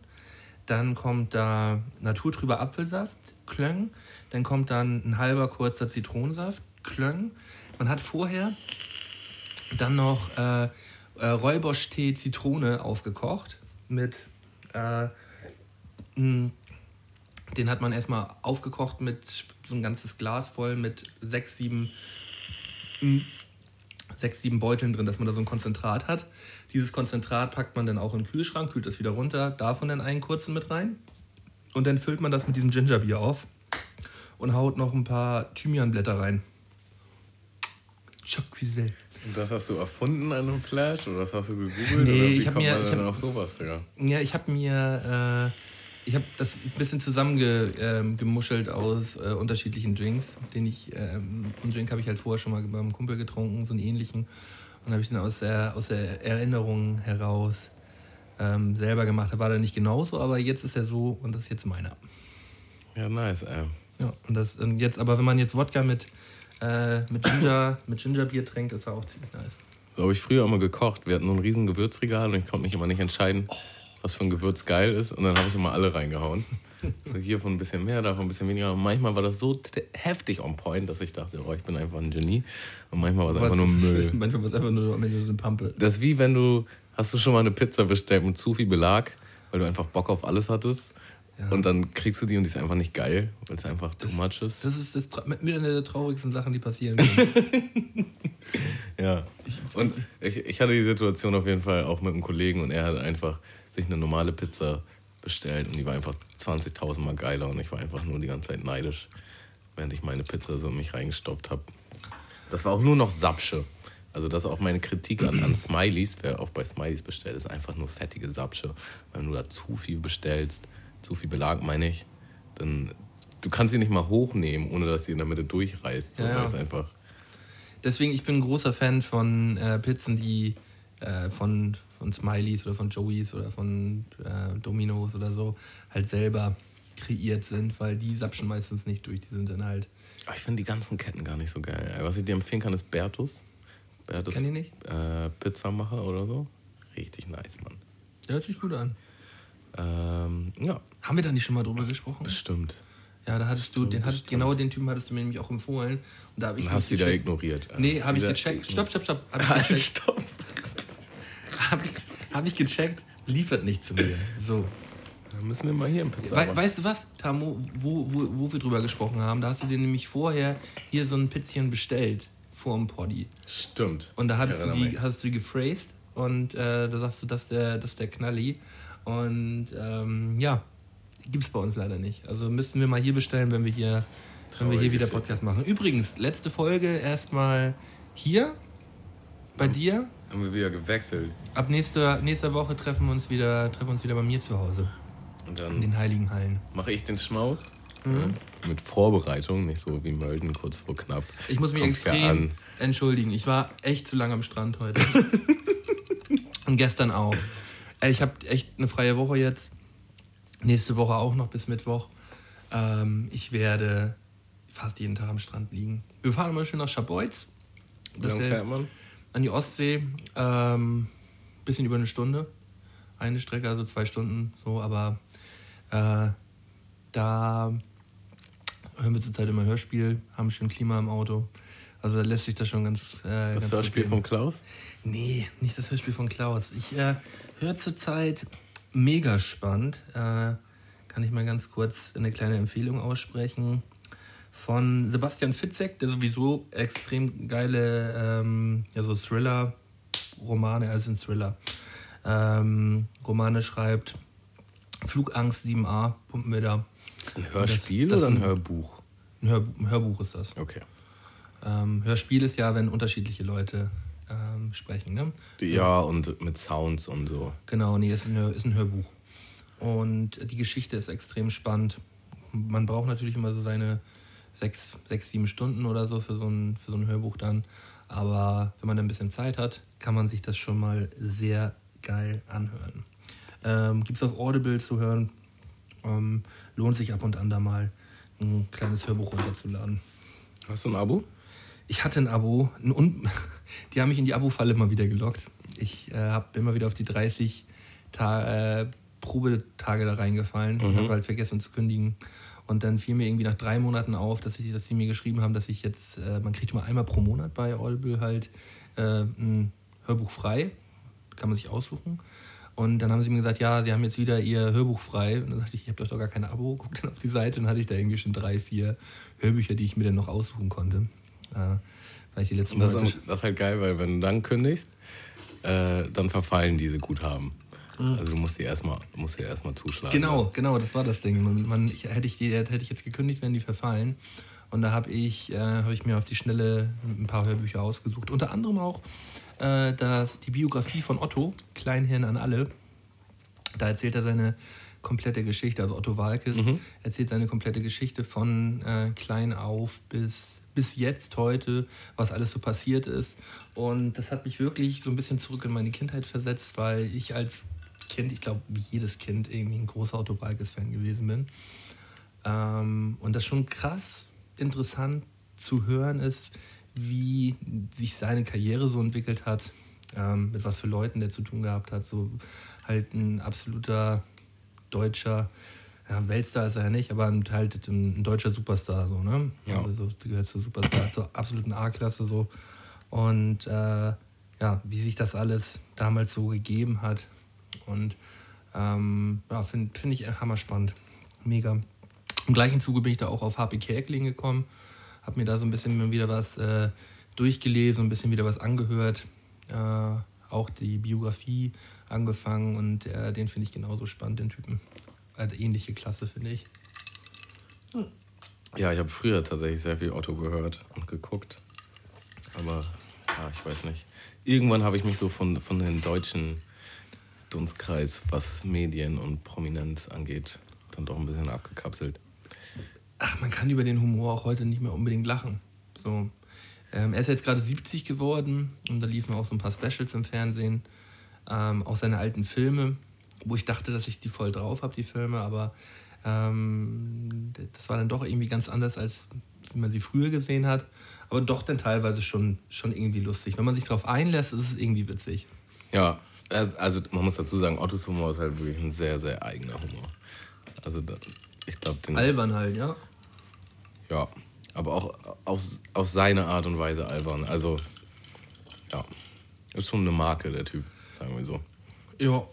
Dann kommt da naturtrüber Apfelsaft, Klöng. Dann kommt dann ein halber kurzer Zitronensaft, Klöng. Man hat vorher dann noch äh, äh, Räuberstee Zitrone aufgekocht mit äh, den hat man erstmal aufgekocht mit so ein ganzes Glas voll mit sechs, sieben, sechs, sieben Beuteln drin, dass man da so ein Konzentrat hat. Dieses Konzentrat packt man dann auch in den Kühlschrank, kühlt das wieder runter, davon dann einen kurzen mit rein. Und dann füllt man das mit diesem Gingerbier auf und haut noch ein paar Thymianblätter rein. Cuisel. Und das hast du erfunden an einem Flash oder das hast du gegoogelt? Nee, oder wie ich hab kommt mir- ich hab- auf sowas, Digga? Ja, ich habe mir, äh, ich habe das ein bisschen zusammengemuschelt ähm, gemuschelt aus äh, unterschiedlichen Drinks, den ich, ähm, einen Drink habe ich halt vorher schon mal beim Kumpel getrunken, so einen ähnlichen, und habe ich den aus der, aus der Erinnerung heraus ähm, selber gemacht. Da war der nicht genauso, aber jetzt ist er so und das ist jetzt meiner. Ja, nice, ey. Ja, und das und jetzt, aber wenn man jetzt Wodka mit, äh, mit Ginger, mit Gingerbier trinkt, ist auch ziemlich nice. So habe ich früher immer gekocht. Wir hatten so ein riesen Gewürzregal und ich konnte mich immer nicht entscheiden, was für ein Gewürz geil ist. Und dann habe ich immer alle reingehauen. So hier von ein bisschen mehr, davon ein bisschen weniger. Und manchmal war das so heftig on point, dass ich dachte, oh, ich bin einfach ein Genie. Und manchmal war es einfach nur Müll. Manchmal war es einfach nur am Ende so eine Pampe. Das ist wie wenn du, hast du schon mal eine Pizza bestellt mit zu viel Belag, weil du einfach Bock auf alles hattest. Ja. Und dann kriegst du die und die ist einfach nicht geil, weil es einfach too much ist. Das ist das, mit mit einer der traurigsten Sachen, die passieren können. Ja. Und ich, ich hatte die Situation auf jeden Fall auch mit einem Kollegen und er hat einfach sich eine normale Pizza bestellt und die war einfach 20.000 Mal geiler und ich war einfach nur die ganze Zeit neidisch, während ich meine Pizza so in mich reingestopft habe. Das war auch nur noch Sapsche. Also das ist auch meine Kritik an, an Smileys, wer auch bei Smileys bestellt, ist einfach nur fettige Sapsche. Wenn du da zu viel bestellst, zu viel Belag meine ich, dann du kannst sie nicht mal hochnehmen, ohne dass sie in der Mitte durchreißt. So, Ja, ja. einfach Deswegen, ich bin ein großer Fan von äh, Pizzen, die äh, von, von Smileys oder von Joey's oder von äh, Domino's oder so halt selber kreiert sind, weil die sapschen meistens nicht durch. Die sind dann halt. Aber ich finde die ganzen Ketten gar nicht so geil. Was ich dir empfehlen kann, ist Bertus. Bertus Kenn ich nicht. Äh, Pizzamacher oder so. Richtig nice, Mann. Der hört sich gut an. Ähm, ja, Haben wir da nicht schon mal drüber gesprochen? bestimmt. Ja, da hattest du, den hattest, genau den Typen hattest du mir nämlich auch empfohlen. Und da habe ich Und hast wieder ignoriert. Nee, habe ich gecheckt. Stopp, stopp, stopp. Habe ich Halt, gecheckt. stopp. Habe ich, hab ich gecheckt. Liefert nicht zu mir. So. Dann müssen wir mal hier im Pizza We weißt du was, Tamo, wo, wo, wo wir drüber gesprochen haben? Da hast du dir nämlich vorher hier so ein Pizzchen bestellt vor dem Poddy. Stimmt. Und da hattest du die, mich. hast du die gephrased und äh, da sagst du, das ist der, das ist der Knalli. Und ähm, ja, gibt's bei uns leider nicht. Also müssten wir mal hier bestellen, wenn wir hier, wenn wir hier wieder. Podcast machen. Übrigens, letzte Folge erstmal hier bei dir. Haben wir wieder gewechselt. Ab nächster, nächster Woche treffen wir uns wieder, treffen wir uns wieder bei mir zu Hause. Und In dann den Heiligen Hallen. mache ich den Schmaus. Mhm. Mit Vorbereitung, nicht so wie Mölden kurz vor knapp. Ich muss mich Kommt's ja extrem entschuldigen. Ich war echt zu lange am Strand heute. Und gestern auch. Ich habe echt eine freie Woche jetzt. Nächste Woche auch noch bis Mittwoch. Ähm, ich werde fast jeden Tag am Strand liegen. Wir fahren immer schön nach Schabolz. Das fährt man? an die Ostsee. Ähm, bisschen über eine Stunde. Eine Strecke, also zwei Stunden, so, aber äh, da hören wir zurzeit immer Hörspiel, haben schön Klima im Auto. Also da lässt sich das schon ganz. Äh, Das ganz Hörspiel von. Klaus? Nee, nicht das Hörspiel von Klaus. Ich äh, höre zurzeit mega spannend. Äh, kann ich mal ganz kurz eine kleine Empfehlung aussprechen. Von Sebastian Fitzek, der sowieso extrem geile ähm, ja, so Thriller-Romane, also ein Thriller, ähm, Romane schreibt. Flugangst 7a, pumpen wir da. Ein Hörspiel das oder ein ein- Hörbuch? Ein, Hör, ein Hörbuch ist das. Okay. Ähm, Hörspiel ist ja, wenn unterschiedliche Leute ähm, sprechen. Ne? Ja, und mit Sounds und so. Genau, nee, ist ein, Hör- ist ein Hörbuch. Und die Geschichte ist extrem spannend. Man braucht natürlich immer so seine sechs, sechs sieben Stunden oder so für so, ein, für so ein Hörbuch dann. Aber wenn man dann ein bisschen Zeit hat, kann man sich das schon mal sehr geil anhören. Ähm, Gibt es auf Audible zu hören. Ähm, lohnt sich ab und an da mal ein kleines Hörbuch runterzuladen. Hast du ein Abo? Ich hatte ein Abo. Ein Un die haben mich in die Abo-Falle mal wieder gelockt. Ich äh, habe immer wieder auf die 30 Ta äh, Probetage da reingefallen und Mhm. habe halt vergessen zu kündigen. Und dann fiel mir irgendwie nach drei Monaten auf, dass, ich, dass sie mir geschrieben haben, dass ich jetzt, äh, man kriegt immer einmal pro Monat bei Audible halt äh, ein Hörbuch frei. Kann man sich aussuchen. Und dann haben sie mir gesagt, ja, sie haben jetzt wieder ihr Hörbuch frei. Und dann sagte ich, ich habe doch gar kein Abo. Guck dann auf die Seite und hatte ich da irgendwie schon drei, vier Hörbücher, die ich mir dann noch aussuchen konnte. Äh, weil ich die letzten Das Monate ist, das ist halt geil, weil wenn du dann kündigst, äh, dann verfallen diese Guthaben. Also du musst die erstmal musst die erstmal zuschlagen. Genau, genau, das war das Ding. Man, man, ich, hätte, ich die, hätte ich jetzt gekündigt, wären die verfallen. Und da habe ich, äh, hab ich mir auf die Schnelle ein paar Hörbücher ausgesucht. Unter anderem auch äh, das, die Biografie von Otto, Kleinhirn an alle. Da erzählt er seine komplette Geschichte, also Otto Walkes erzählt seine komplette Geschichte von äh, klein auf bis, bis jetzt, heute, was alles so passiert ist. Und das hat mich wirklich so ein bisschen zurück in meine Kindheit versetzt, weil ich als Kind, ich glaube, wie jedes Kind, irgendwie ein großer Otto Walkes-Fan gewesen bin. Ähm, und das schon krass interessant zu hören ist, wie sich seine Karriere so entwickelt hat, ähm, mit was für Leuten der zu tun gehabt hat. So halt ein absoluter deutscher, ja, Weltstar ist er ja nicht, aber ein- halt ein, deutscher Superstar, so, ne? Ja. Also so, gehört zur Superstar, zur absoluten A-Klasse so. Und äh, ja, wie sich das alles damals so gegeben hat. Und ähm, ja, finde find ich hammer spannend. Mega. Im gleichen Zuge bin ich da auch auf HP Kerkeling gekommen, habe mir da so ein bisschen wieder was äh, durchgelesen, ein bisschen wieder was angehört, äh, auch die Biografie angefangen und äh, den finde ich genauso spannend, den Typen. Eine ähnliche Klasse, finde ich. Ja, ich habe früher tatsächlich sehr viel Otto gehört und geguckt. Aber ja, ich weiß nicht. Irgendwann habe ich mich so von, von den deutschen Dunstkreis, was Medien und Prominenz angeht, dann doch ein bisschen abgekapselt. ach, man kann über den Humor auch heute nicht mehr unbedingt lachen. So, ähm, er ist jetzt gerade 70 geworden und da liefen auch so ein paar Specials im Fernsehen, ähm, auch seine alten Filme, wo ich dachte, dass ich die voll drauf habe, die Filme, aber ähm, das war dann doch irgendwie ganz anders, als wie man sie früher gesehen hat. Aber doch dann teilweise schon, schon irgendwie lustig. Wenn man sich darauf einlässt, ist es irgendwie witzig. Ja, also man muss dazu sagen, Ottos Humor ist halt wirklich ein sehr, sehr eigener Humor. Also ich glaube, den. Albern halt, ja. Ja, aber auch auf, auf seine Art und Weise albern. Also, ja, ist schon eine Marke, der Typ, sagen wir so. Ja,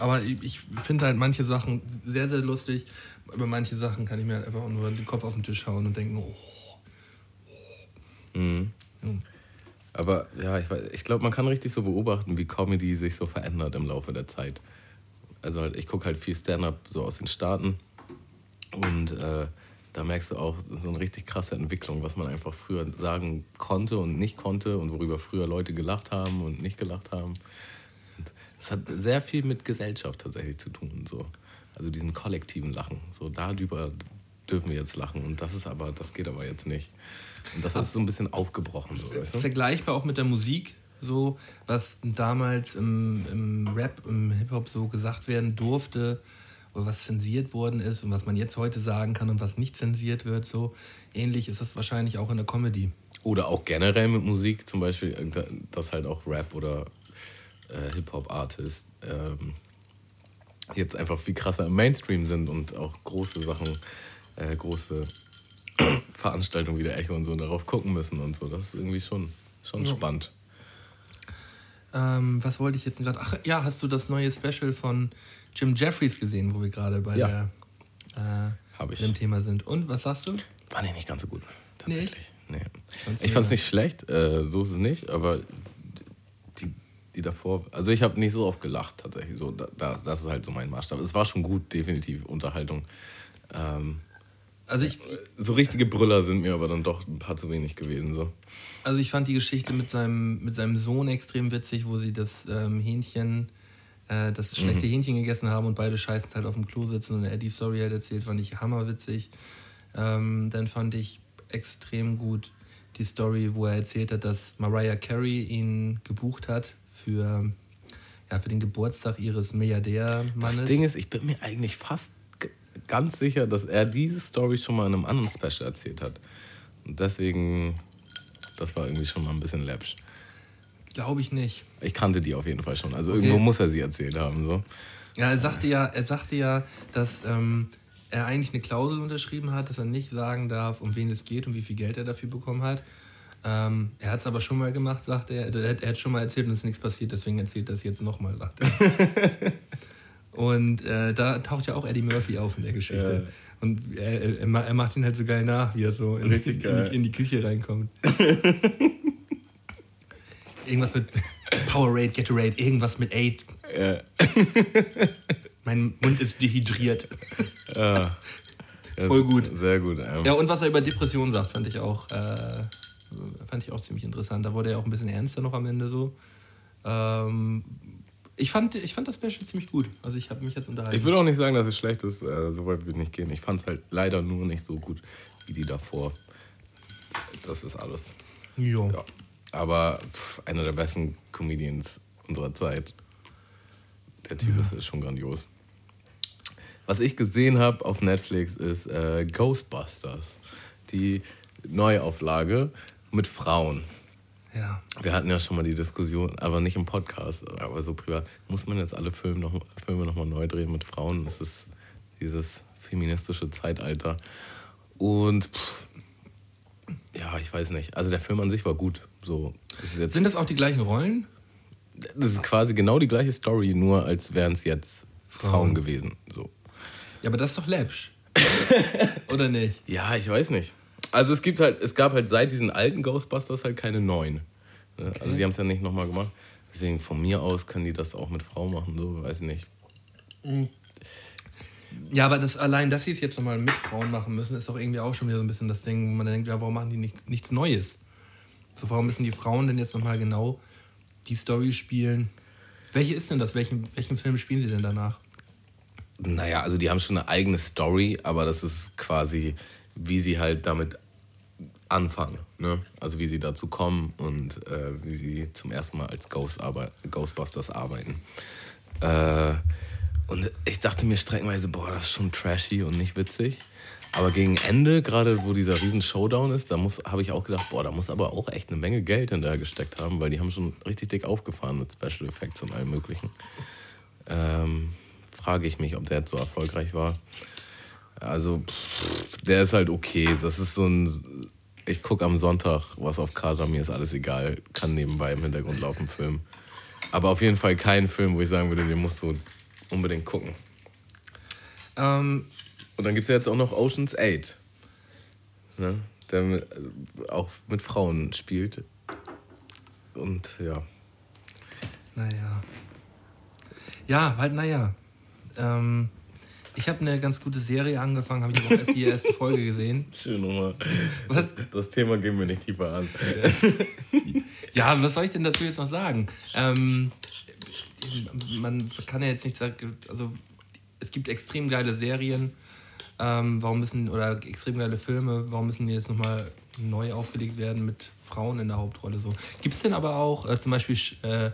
aber ich, ich finde halt manche Sachen sehr, sehr lustig. Über manche Sachen kann ich mir halt einfach nur den Kopf auf den Tisch hauen und denken, oh, Mhm. Ja. Aber ja, ich, weiß- ich glaube, man kann richtig so beobachten, wie Comedy sich so verändert im Laufe der Zeit. Also halt, ich gucke halt viel Stand-up so aus den Staaten und äh, da merkst du auch so eine richtig krasse Entwicklung, was man einfach früher sagen konnte und nicht konnte und worüber früher Leute gelacht haben und nicht gelacht haben. Das hat sehr viel mit Gesellschaft tatsächlich zu tun. So. Also diesen kollektiven Lachen. So darüber dürfen wir jetzt lachen und das ist aber, das geht aber jetzt nicht. Und das ist so ein bisschen aufgebrochen. So, weißt du? vergleichbar auch mit der Musik, so was damals im, im Rap, im Hip-Hop so gesagt werden durfte oder was zensiert worden ist und was man jetzt heute sagen kann und was nicht zensiert wird. So ähnlich ist das wahrscheinlich auch in der Comedy. Oder auch generell mit Musik, zum Beispiel, dass halt auch Rap oder äh, Hip-Hop-Artists ähm, jetzt einfach viel krasser im Mainstream sind und auch große Sachen, äh, große Veranstaltungen wie der Echo und so darauf gucken müssen und so. Das ist irgendwie schon, schon Ja. spannend. Ähm, was wollte ich jetzt gerade? Ach ja, hast du das neue Special von Jim Jeffries gesehen, wo wir gerade bei Ja. der äh, ich. dem Thema sind? Und was sagst du? Fand ich nicht ganz so gut. Tatsächlich. Nee. fand's Ich fand es nicht schlecht, äh, so ist es nicht, aber die, davor, also ich habe nicht so oft gelacht tatsächlich. So, da, das, das ist halt so mein Maßstab. Es war schon gut, definitiv Unterhaltung. Ähm, Also ich, so richtige Brüller sind mir aber dann doch ein paar zu wenig gewesen. So. also ich fand die Geschichte mit seinem, mit seinem Sohn extrem witzig, wo sie das ähm, Hähnchen, äh, das schlechte Mhm. Hähnchen gegessen haben und beide scheißend halt auf dem Klo sitzen und er die Story halt erzählt, fand ich hammerwitzig. Ähm, dann fand ich extrem gut die Story, wo er erzählt hat, dass Mariah Carey ihn gebucht hat für, ja, für den Geburtstag ihres Milliardärmannes. Das Ding ist, ich bin mir eigentlich fast ganz sicher, dass er diese Story schon mal in einem anderen Special erzählt hat. Und deswegen, das war irgendwie schon mal ein bisschen läppsch. Glaube ich nicht. Ich kannte die auf jeden Fall schon. Also Okay. irgendwo muss er sie erzählt haben. So. Ja, er sagte ja, er sagte ja, dass ähm, er eigentlich eine Klausel unterschrieben hat, dass er nicht sagen darf, um wen es geht und wie viel Geld er dafür bekommen hat. Ähm, er hat es aber schon mal gemacht, sagte er. Er, hat- schon mal erzählt und es ist nichts passiert, deswegen erzählt er es jetzt nochmal, sagt er. und äh, da taucht ja auch Eddie Murphy auf in der Geschichte. Und er, er, er ma- macht ihn halt so geil nach, wie er so in, in, die, in die Küche reinkommt. irgendwas mit Powerade, Gatorade, irgendwas mit Aid. Ja. Mein Mund ist dehydriert. Ja. Ja, Voll gut. Sehr gut. Ja, und was er über Depressionen sagt, fand ich auch, äh, fand ich auch ziemlich interessant. Da wurde er auch ein bisschen ernster noch am Ende so. Ähm, ich, fand, ich fand das Special ziemlich gut. Also ich habe mich jetzt unterhalten. Ich würde auch nicht sagen, dass es schlecht ist. Äh, so weit würde ich nicht gehen. Ich fand es halt leider nur nicht so gut wie die davor. Das ist alles. jo. Ja. Aber pff, einer der besten Comedians unserer Zeit. Der Typ ist, ist schon grandios. Was ich gesehen habe auf Netflix ist äh, Ghostbusters. Die Neuauflage mit Frauen. Ja. Wir hatten ja schon mal die Diskussion, aber nicht im Podcast, aber so privat. Muss man jetzt alle Filme noch, Filme nochmal neu drehen mit Frauen? Das ist dieses feministische Zeitalter. Und pff, ja, ich weiß nicht. Also der Film an sich war gut. So, das, Sind das auch die gleichen Rollen? das ist quasi genau die gleiche Story, nur als wären es jetzt Frauen, Frauen. gewesen. So. Ja, aber das ist doch läppsch. Oder nicht? Ja, ich weiß nicht. Also es gibt halt, es gab halt seit diesen alten Ghostbusters halt keine neuen. Ne? Also sie haben es ja nicht nochmal gemacht. Deswegen von mir aus können die das auch mit Frauen machen, so weiß ich nicht. Ja, aber das, allein, dass sie es jetzt nochmal mit Frauen machen müssen, ist doch irgendwie auch schon wieder so ein bisschen das Ding, wo man denkt, ja, warum machen die nicht, nichts Neues? So, warum müssen die Frauen denn jetzt nochmal genau die Story spielen? Welche ist denn das? Welchen, welchen Film spielen sie denn danach? Naja, also die haben schon eine eigene Story, aber das ist quasi, wie sie halt damit anfangen. Ne? Also wie sie dazu kommen und äh, wie sie zum ersten Mal als Ghost arbe Ghostbusters arbeiten. Äh, und ich dachte mir streckenweise, boah, das ist schon trashy und nicht witzig. Aber gegen Ende, gerade wo dieser riesen Showdown ist, da habe ich auch gedacht, boah, da muss aber auch echt eine Menge Geld hinterher gesteckt haben, weil die haben schon richtig dick aufgefahren mit Special Effects und allem möglichen. Ähm, frage ich mich, ob der jetzt so erfolgreich war. Also, pff, der ist halt okay. Das ist so ein. Ich gucke am Sonntag was auf Kater, mir ist alles egal. Kann nebenbei im Hintergrund laufen, Film. Aber auf jeden Fall kein Film, wo ich sagen würde, den musst du unbedingt gucken. Ähm, Und dann gibt es ja jetzt auch noch Ocean's 8. Ne? Der mit, äh, auch mit Frauen spielt. Und ja. naja. Ja, halt, naja. Ähm, ich habe eine ganz gute Serie angefangen, habe ich auch erst die erste Folge gesehen. Schön nochmal. Was? Das Thema gehen wir nicht tiefer an. Ja, was soll ich denn dazu jetzt noch sagen? Ähm, man kann ja jetzt nicht sagen, also es gibt extrem geile Serien, ähm, warum müssen, oder extrem geile Filme, warum müssen die jetzt nochmal neu aufgelegt werden mit Frauen in der Hauptrolle so? Gibt es denn aber auch äh, zum Beispiel äh,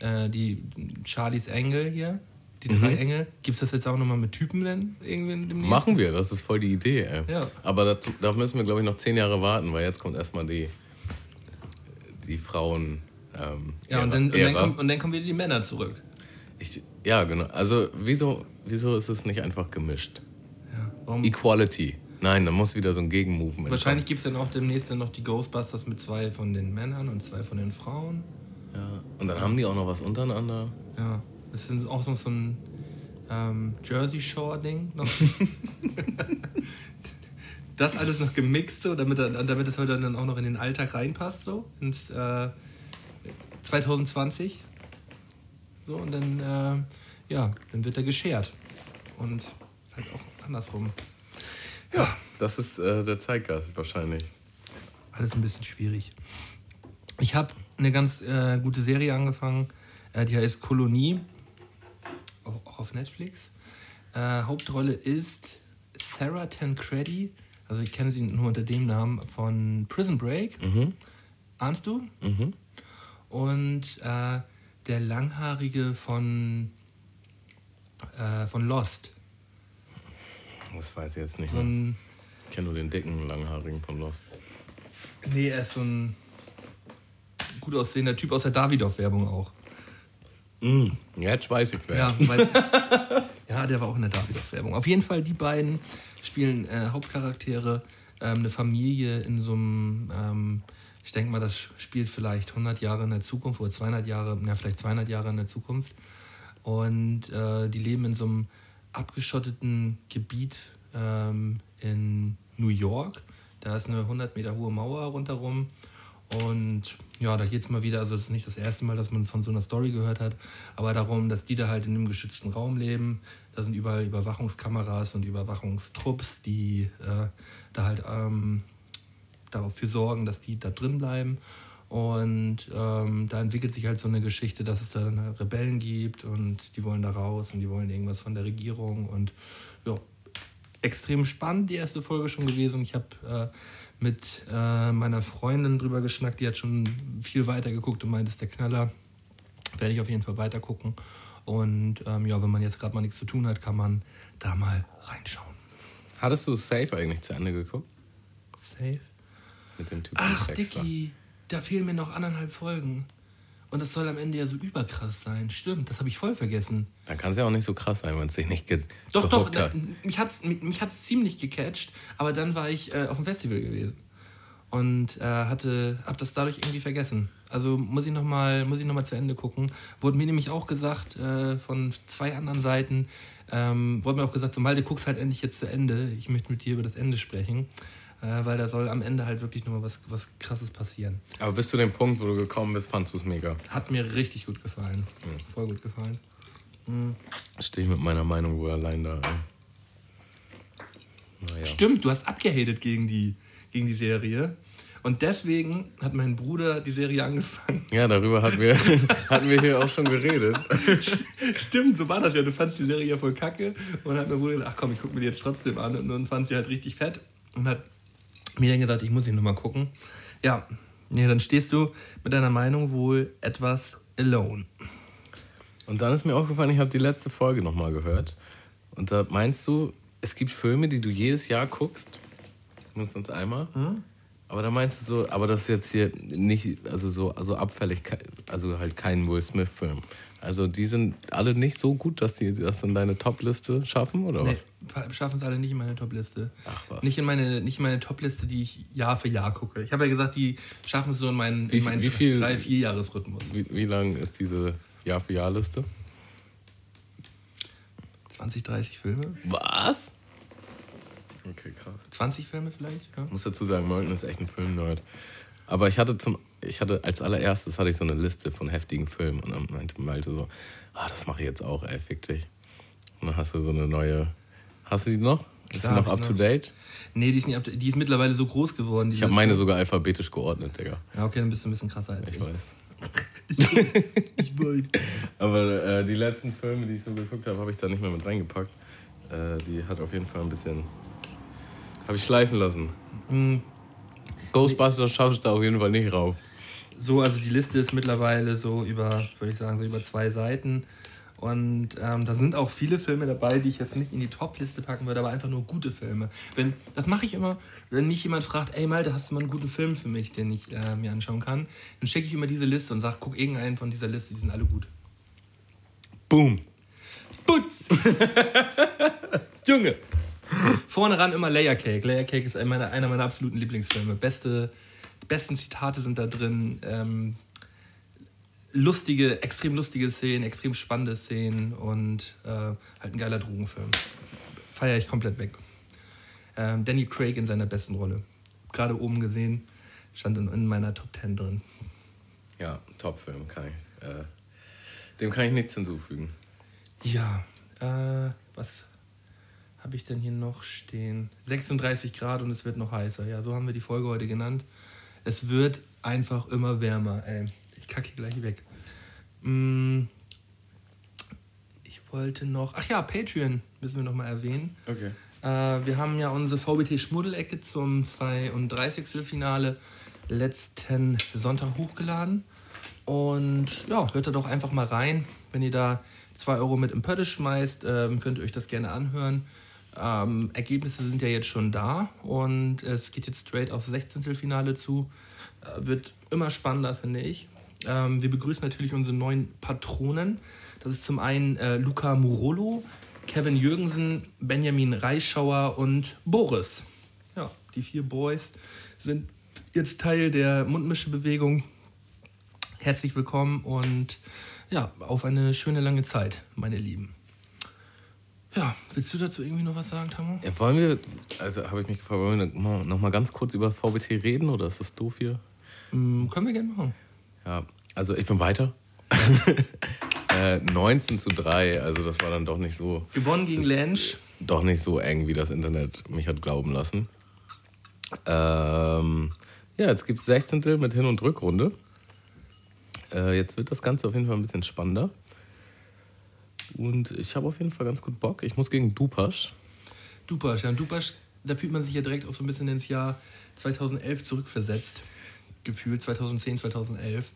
äh, die Charlies Angel hier, Die drei Engel. Gibt es das jetzt auch nochmal mit Typen denn irgendwie demnächst? Machen wir, das ist voll die Idee, ey. Ja. Aber dazu, da müssen wir, glaube ich, noch zehn Jahre warten, weil jetzt kommt erstmal die, die Frauen. Ähm, Ja, und dann, und, dann kommen, und dann kommen wieder die Männer zurück. Ich, ja, genau. Also, wieso, wieso ist es nicht einfach gemischt? Ja. Warum? Equality. Nein, da muss wieder so ein Gegenmovement. Wahrscheinlich gibt es dann auch demnächst dann noch die Ghostbusters mit zwei von den Männern und zwei von den Frauen. Ja. Und dann haben die auch noch was untereinander. Ja, das ist auch noch so ein ähm, Jersey Shore-Ding. das alles noch gemixt, so, damit, damit es halt dann auch noch in den Alltag reinpasst, so ins äh, 2020. So, und dann, äh, ja, dann wird er geschert. Und halt auch andersrum. Ja, Das ist äh, der Zeitgeist wahrscheinlich. alles ein bisschen schwierig. Ich habe eine ganz äh, gute Serie angefangen, äh, die heißt Kolonie, auch, auf Netflix. Äh, Hauptrolle ist Sarah Tancredi, also ich kenne sie nur unter dem Namen von Prison Break. Ahnst du? Mhm. Und äh, der Langhaarige von, äh, von Lost. Das weiß ich jetzt nicht. So ein, Ich kenne nur den dicken, langhaarigen von Lost. nee, er ist so ein gut aussehender Typ aus der Davidoff-Werbung auch. Mm, jetzt weiß ich wer. Ja, weil, ja, der war auch in der Davidoff-Werbung. Auf jeden Fall, die beiden spielen äh, Hauptcharaktere, ähm, eine Familie in so einem, ähm, ich denke mal, das spielt vielleicht 100 Jahre in der Zukunft oder 200 Jahre, na, vielleicht 200 Jahre in der Zukunft. Und äh, die leben in so einem abgeschotteten Gebiet ähm, in New York. Da ist eine 100 Meter hohe Mauer rundherum. Und ja, da geht es mal wieder, also es ist nicht das erste Mal, dass man von so einer Story gehört hat, aber darum, dass die da halt in einem geschützten Raum leben. Da sind überall Überwachungskameras und Überwachungstrupps, die äh, da halt ähm, dafür sorgen, dass die da drin bleiben. Und ähm, da entwickelt sich halt so eine Geschichte, dass es da halt Rebellen gibt und die wollen da raus und die wollen irgendwas von der Regierung. Und ja, extrem spannend die erste Folge schon gewesen. Ich habe äh, mit äh, meiner Freundin drüber geschnackt, die hat schon viel weiter geguckt und meint, das ist der Knaller. Werde ich auf jeden Fall weiter gucken. Und ähm, ja, wenn man jetzt gerade mal nichts zu tun hat, kann man da mal reinschauen. Hattest du Safe eigentlich zu Ende geguckt? Safe. Mit dem Typen Ach? Dicky, da fehlen mir noch anderthalb Folgen. Und das soll am Ende ja so überkrass sein. Stimmt, das habe ich voll vergessen. Dann kann es ja auch nicht so krass sein, wenn es dich nicht ge Doch, doch, gehuckt da, hat. mich hat es mich, mich hat's ziemlich gecatcht, aber dann war ich äh, auf dem Festival gewesen. Und äh, hatte, hab das dadurch irgendwie vergessen. Also muss ich nochmal noch mal zu Ende gucken. Wurde mir nämlich auch gesagt, äh, von zwei anderen Seiten, ähm, wurde mir auch gesagt, so Malte, guck's halt endlich jetzt zu Ende. Ich möchte mit dir über das Ende sprechen. Äh, weil da soll am Ende halt wirklich nochmal was, was krasses passieren. Aber bis zu dem Punkt, wo du gekommen bist, fandst du es mega. Hat mir richtig gut gefallen. Voll gut gefallen. Stehe ich mit meiner Meinung wohl allein da. Ey. Naja. Stimmt, du hast abgehatet gegen die, gegen die Serie. Und deswegen hat mein Bruder die Serie angefangen. Ja, darüber hatten wir, hatten wir hier auch schon geredet. Stimmt, so war das ja. Du fandst die Serie ja voll kacke. Und hat mein Bruder gesagt, ach komm, ich guck mir die jetzt trotzdem an. Und dann fand sie halt richtig fett. Und hat mir dann gesagt, ich muss ihn nochmal gucken. Ja, nee, dann stehst du mit deiner Meinung wohl etwas alone. Und dann ist mir aufgefallen, ich habe die letzte Folge nochmal gehört. Und da meinst du, es gibt Filme, die du jedes Jahr guckst. Mindestens einmal. Aber da meinst du so, aber das ist jetzt hier nicht, also so also abfällig, also halt kein Will Smith-Film. Also die sind alle nicht so gut, dass die das in deine Top-Liste schaffen, oder Nee, was? schaffen es alle nicht in meine Topliste. Ach, was. Nicht in meine, nicht in meine Topliste, die ich Jahr für Jahr gucke. Ich habe ja gesagt, die schaffen es so in meinen, Wie in viel- meinen wie viel- drei, vier Jahresrhythmus. Wie, wie lang ist diese Jahr für Jahr-Liste? 20, 30 Filme? Was? Okay, krass. 20 Filme vielleicht? Ja. Ich muss dazu sagen, Molten ist echt ein Filmnerd. Aber ich hatte zum, ich hatte als allererstes hatte ich so eine Liste von heftigen Filmen und dann meinte Malte so, ah, das mache ich jetzt auch, ey, fick dich. Und dann hast du so eine neue. Hast du die noch? Ist Klar, die noch ich up to date? Nee, die ist, nicht, up- die ist mittlerweile so groß geworden. Ich habe meine sogar alphabetisch geordnet, Digga. Ja, okay, dann bist du ein bisschen krasser als ich. Ich weiß. Ich weiß. Aber äh, die letzten Filme, die ich so geguckt habe, habe ich da nicht mehr mit reingepackt. Äh, die hat auf jeden Fall ein bisschen. Habe ich schleifen lassen. Hm, Ghostbusters schaffst du da auf jeden Fall nicht rauf. So, also die Liste ist mittlerweile so über, würde ich sagen, so über zwei Seiten. Und ähm, da sind auch viele Filme dabei, die ich jetzt nicht in die Top-Liste packen würde, aber einfach nur gute Filme. Wenn, das mache ich immer, wenn mich jemand fragt, ey Malte, hast du mal einen guten Film für mich, den ich äh, mir anschauen kann, dann schicke ich immer diese Liste und sage, guck irgendeinen von dieser Liste, die sind alle gut. Boom. Putz! Junge! Vorne ran immer Layer Cake. Layer Cake ist einer meiner, einer meiner absoluten Lieblingsfilme. Beste, besten Zitate sind da drin. Ähm, lustige, extrem lustige Szenen, extrem spannende Szenen und äh, halt ein geiler Drogenfilm. Feiere ich komplett weg. Ähm, Danny Craig in seiner besten Rolle. Gerade oben gesehen, stand in, in meiner Top 10 drin. Ja, Top-Film kann ich. Äh, dem kann ich nichts hinzufügen. Ja, äh, was habe ich denn hier noch stehen? 36 Grad und es wird noch heißer. Ja, so haben wir die Folge heute genannt. Es wird einfach immer wärmer. Ey, ich kacke hier gleich weg. Mm, ich wollte noch. Ach ja, Patreon müssen wir noch mal erwähnen. Okay. Äh, wir haben ja unsere VBT Schmuddelecke zum 32. Finale letzten Sonntag hochgeladen. Und ja, hört da doch einfach mal rein. Wenn ihr da 2 Euro mit im Pötte schmeißt, ähm, könnt ihr euch das gerne anhören. Ähm, Ergebnisse sind ja jetzt schon da und es geht jetzt straight aufs 16. Finale zu. Äh, wird immer spannender, finde ich. Ähm, wir begrüßen natürlich unsere neuen Patronen. Das ist zum einen äh, Luca Murolo, Kevin Jürgensen, Benjamin Reischauer und Boris. Ja, die vier Boys sind jetzt Teil der Mundmische-Bewegung. Herzlich willkommen und ja, auf eine schöne lange Zeit, meine Lieben. Ja, willst du dazu irgendwie noch was sagen, Tamo? Ja, wollen wir, also habe ich mich gefragt, wollen wir noch mal, noch mal ganz kurz über VBT reden oder ist das doof hier? Mm, können wir gerne machen. Ja, also ich bin weiter. äh, 19 zu 3, also das war dann doch nicht so, Gewonnen gegen Lensch. doch nicht so eng, wie das Internet mich hat glauben lassen. Ähm, ja, jetzt gibt es 16. mit Hin- und Rückrunde. Äh, jetzt wird das Ganze auf jeden Fall ein bisschen spannender. Und ich habe auf jeden Fall ganz gut Bock. Ich muss gegen Dupasch. Dupasch, ja, und Dupasch, da fühlt man sich ja direkt auch so ein bisschen ins Jahr 2011 zurückversetzt. Gefühlt 2010, 2011.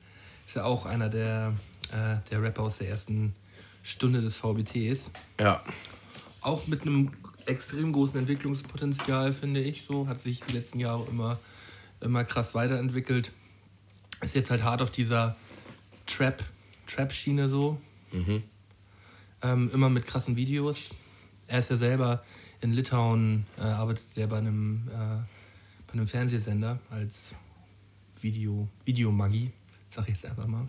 Ist ja auch einer der, äh, der Rapper aus der ersten Stunde des VBTs. Ja. Auch mit einem extrem großen Entwicklungspotenzial, finde ich. So hat sich die letzten Jahre immer, immer krass weiterentwickelt. Ist jetzt halt hart auf dieser Trap, Trap-Schiene so. Ähm, immer mit krassen Videos. Er ist ja selber in Litauen, äh, arbeitet er bei einem, äh, bei einem Fernsehsender als Video, Videomagie, sag ich jetzt einfach mal.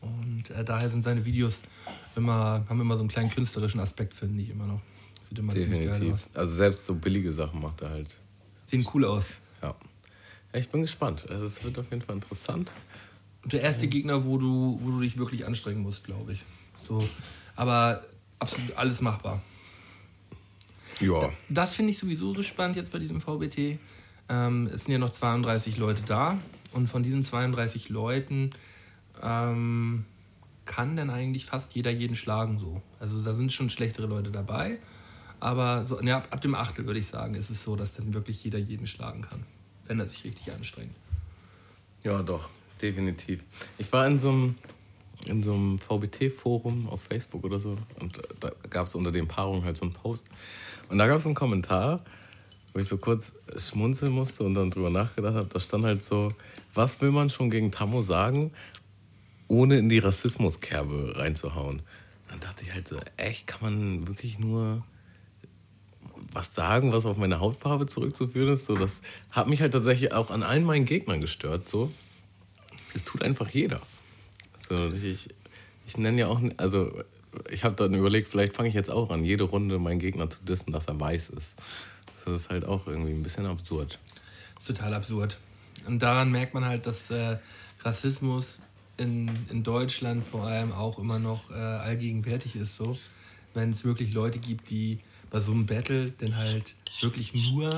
Und äh, daher sind seine Videos immer, haben immer so einen kleinen künstlerischen Aspekt, finde ich immer noch. Sieht immer ziemlich geil aus. Definitiv. Also selbst so billige Sachen macht er halt. Sehen cool aus. Ja. ja ich bin gespannt. Also es wird auf jeden Fall interessant. Und der erste Gegner, wo du, wo du dich wirklich anstrengen musst, glaube ich. So, aber absolut alles machbar. Ja. Das finde ich sowieso so spannend jetzt bei diesem VBT. Ähm, es sind ja noch 32 Leute da und von diesen 32 Leuten ähm, kann dann eigentlich fast jeder jeden schlagen so. Also da sind schon schlechtere Leute dabei, aber so, ne, ab, ab dem Achtel würde ich sagen, ist es so, dass dann wirklich jeder jeden schlagen kann, wenn er sich richtig anstrengt. Ja, doch, definitiv. Ich war in so einem, in so einem VBT-Forum auf Facebook oder so und da gab es unter den Paarungen halt so einen Post. Und da gab es einen Kommentar, wo ich so kurz schmunzeln musste und dann drüber nachgedacht habe. Da stand halt so, was will man schon gegen Tammo sagen, ohne in die Rassismuskerbe reinzuhauen? Dann dachte ich halt so, echt, kann man wirklich nur was sagen, was auf meine Hautfarbe zurückzuführen ist? So, das hat mich halt tatsächlich auch an allen meinen Gegnern gestört. So, es tut einfach jeder. So, ich, ich nenne ja auch, also ich habe dann überlegt, vielleicht fange ich jetzt auch an, jede Runde meinen Gegner zu dissen, dass er weiß ist. Das ist halt auch irgendwie ein bisschen absurd. Ist total absurd. Und daran merkt man halt, dass äh, Rassismus in, in Deutschland vor allem auch immer noch äh, allgegenwärtig ist. So. Wenn es wirklich Leute gibt, die bei so einem Battle dann halt wirklich nur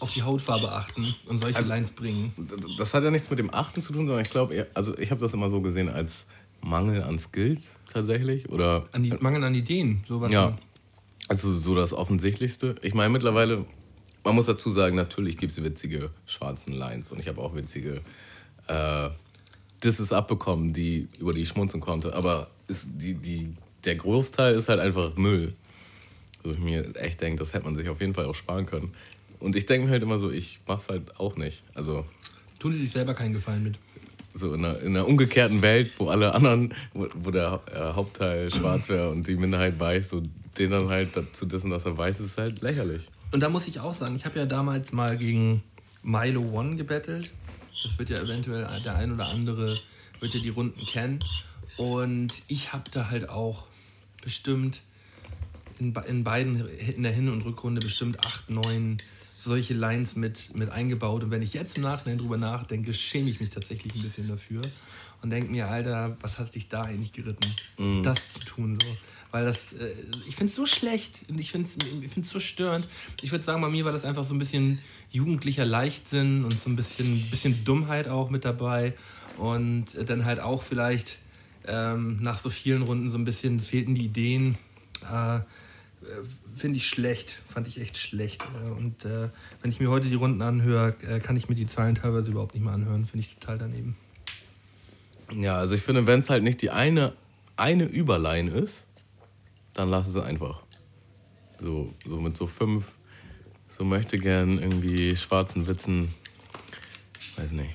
auf die Hautfarbe achten und solche Also- Lines bringen. Das hat ja nichts mit dem Achten zu tun, sondern ich glaube, also ich habe das immer so gesehen als Mangel an Skills tatsächlich. Oder An die, Mangel an Ideen. Sowas Ja, also so das Offensichtlichste. Ich meine, mittlerweile, man muss dazu sagen, natürlich gibt es witzige schwarzen Lines und ich habe auch witzige äh, Disses abbekommen, die, über die ich schmunzeln konnte. Aber ist die, die, der Großteil ist halt einfach Müll. Wo ich mir echt denke, das hätte man sich auf jeden Fall auch sparen können. Und ich denke mir halt immer so, ich mach's halt auch nicht. Also Tun sie sich selber keinen Gefallen mit. so in einer, in einer umgekehrten Welt, wo alle anderen, wo, wo der äh, Hauptteil schwarz wäre und die Minderheit weiß, so den dann halt dazu dessen, dass er weiß, ist halt lächerlich. Und da muss ich auch sagen, ich habe ja damals mal gegen Milo One gebettelt. Das wird ja eventuell der ein oder andere wird ja die Runden kennen. Und ich habe da halt auch bestimmt in, in beiden, in der Hin- und Rückrunde bestimmt acht, neun solche Lines mit, mit eingebaut. Und wenn ich jetzt im Nachhinein drüber nachdenke, schäme ich mich tatsächlich ein bisschen dafür und denke mir, Alter, was hat dich da eigentlich geritten, das zu tun so. Weil das, äh, ich finde es so schlecht und ich finde es so störend. Ich würde sagen, bei mir war das einfach so ein bisschen jugendlicher Leichtsinn und so ein bisschen, bisschen Dummheit auch mit dabei. Und äh, dann halt auch vielleicht ähm, nach so vielen Runden so ein bisschen fehlten die Ideen. Äh, Finde ich schlecht, fand ich echt schlecht. Äh, Und äh, wenn ich mir heute die Runden anhöre, äh, kann ich mir die Zahlen teilweise überhaupt nicht mehr anhören. Finde ich total daneben. Ja, also ich finde, wenn es halt nicht die eine, eine Überline ist, dann lass es einfach. So, so mit so fünf, so möchte gern irgendwie schwarzen Witzen. Weiß nicht.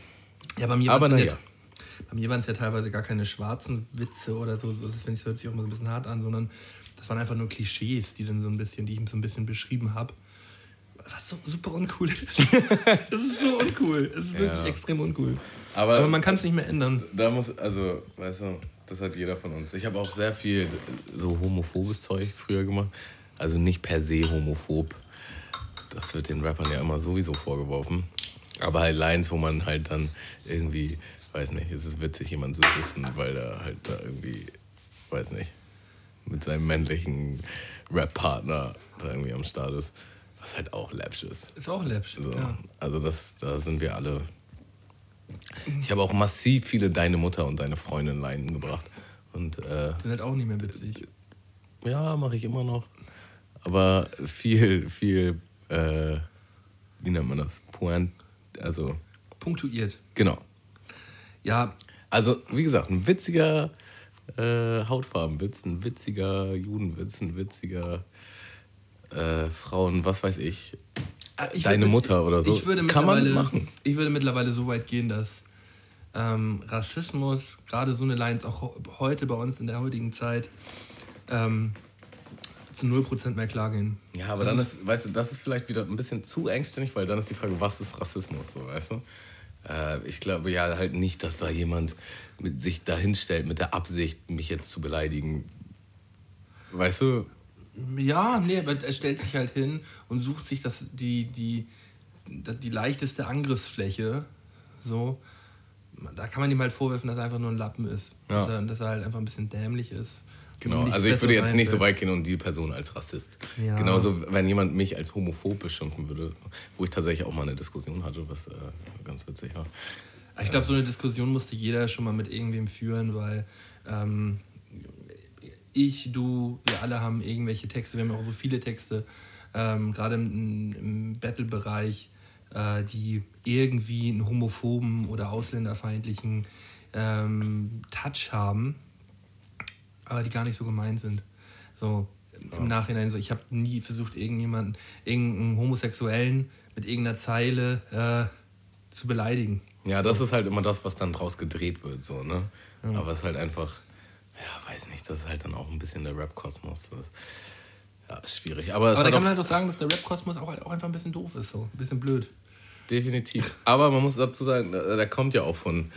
Ja, bei mir Aber waren es na ja, bei mir waren es ja teilweise gar keine schwarzen Witze oder so. so das finde ich, hört sich auch immer so ein bisschen hart an, sondern das waren einfach nur Klischees, die dann so ein bisschen, die ich so ein bisschen beschrieben habe. Was so super uncool ist. das ist so uncool. Es ist wirklich Ja. extrem uncool. Aber, Aber man kann es nicht mehr ändern. da muss, also, weißt du, das hat jeder von uns. Ich habe auch sehr viel so homophobes Zeug früher gemacht. Also nicht per se homophob. Das wird den Rappern ja immer sowieso vorgeworfen. Aber halt Lines, wo man halt dann irgendwie, weiß nicht, es ist witzig, jemanden zu wissen, weil er halt da irgendwie, weiß nicht, mit seinem männlichen Rap-Partner da irgendwie am Start ist. Was halt auch läppsch ist. Ist auch läppsch. So, Ja. Also das, da sind wir alle. Ich habe auch massiv viele Deine Mutter und deine Freundin Leinen gebracht. Und äh, Sind halt auch nicht mehr witzig. ja, mache ich immer noch. Aber viel, viel, äh, wie nennt man das? Point, also, Punktuiert. genau. Ja, Also, wie gesagt, ein witziger äh, Hautfarbenwitz, ein witziger Judenwitz, ein witziger äh, Frauen, was weiß ich. Äh, ich Deine Mutter oder so. Ich würde Kann man mittlerweile, machen. Ich würde mittlerweile so weit gehen, dass ähm, Rassismus, gerade so eine Lines auch heute bei uns in der heutigen Zeit, ähm, zu 0% mehr klar gehen. Ja, aber dann ist, weißt du, das ist vielleicht wieder ein bisschen zu engständig, weil dann ist die Frage, was ist Rassismus, so, weißt du? Äh, ich glaube ja halt nicht, dass da jemand mit sich dahinstellt mit der Absicht, mich jetzt zu beleidigen. Weißt du? Ja, nee, aber er stellt sich halt hin und sucht sich das, die, die, die leichteste Angriffsfläche. So. Da kann man ihm halt vorwerfen, dass er einfach nur ein Lappen ist. Ja. Dass, er, dass er halt einfach ein bisschen dämlich ist. Genau, also ich würde jetzt nicht so weit gehen und die Person als Rassist. Ja. Genauso, wenn jemand mich als homophob beschimpfen würde, wo ich tatsächlich auch mal eine Diskussion hatte, was äh, ganz witzig war. Ich glaube, so eine Diskussion musste jeder schon mal mit irgendwem führen, weil ähm, ich, du, wir alle haben irgendwelche Texte, wir haben auch so viele Texte, ähm, gerade im, im Battle-Bereich, äh, die irgendwie einen homophoben oder ausländerfeindlichen ähm, Touch haben, aber die gar nicht so gemeint sind. So im Nachhinein so, ich habe nie versucht, irgendjemanden, irgendeinen Homosexuellen mit irgendeiner Zeile äh, zu beleidigen. Ja, das ist halt immer das, was dann draus gedreht wird, so, ne? Aber es ist halt einfach, ja, weiß nicht, das ist halt dann auch ein bisschen der Rap-Kosmos. Ja, schwierig. Aber, Aber da kann man halt auch sagen, dass der Rap-Kosmos auch, halt auch einfach ein bisschen doof ist, so ein bisschen blöd. Definitiv. Aber man muss dazu sagen, der kommt ja auch von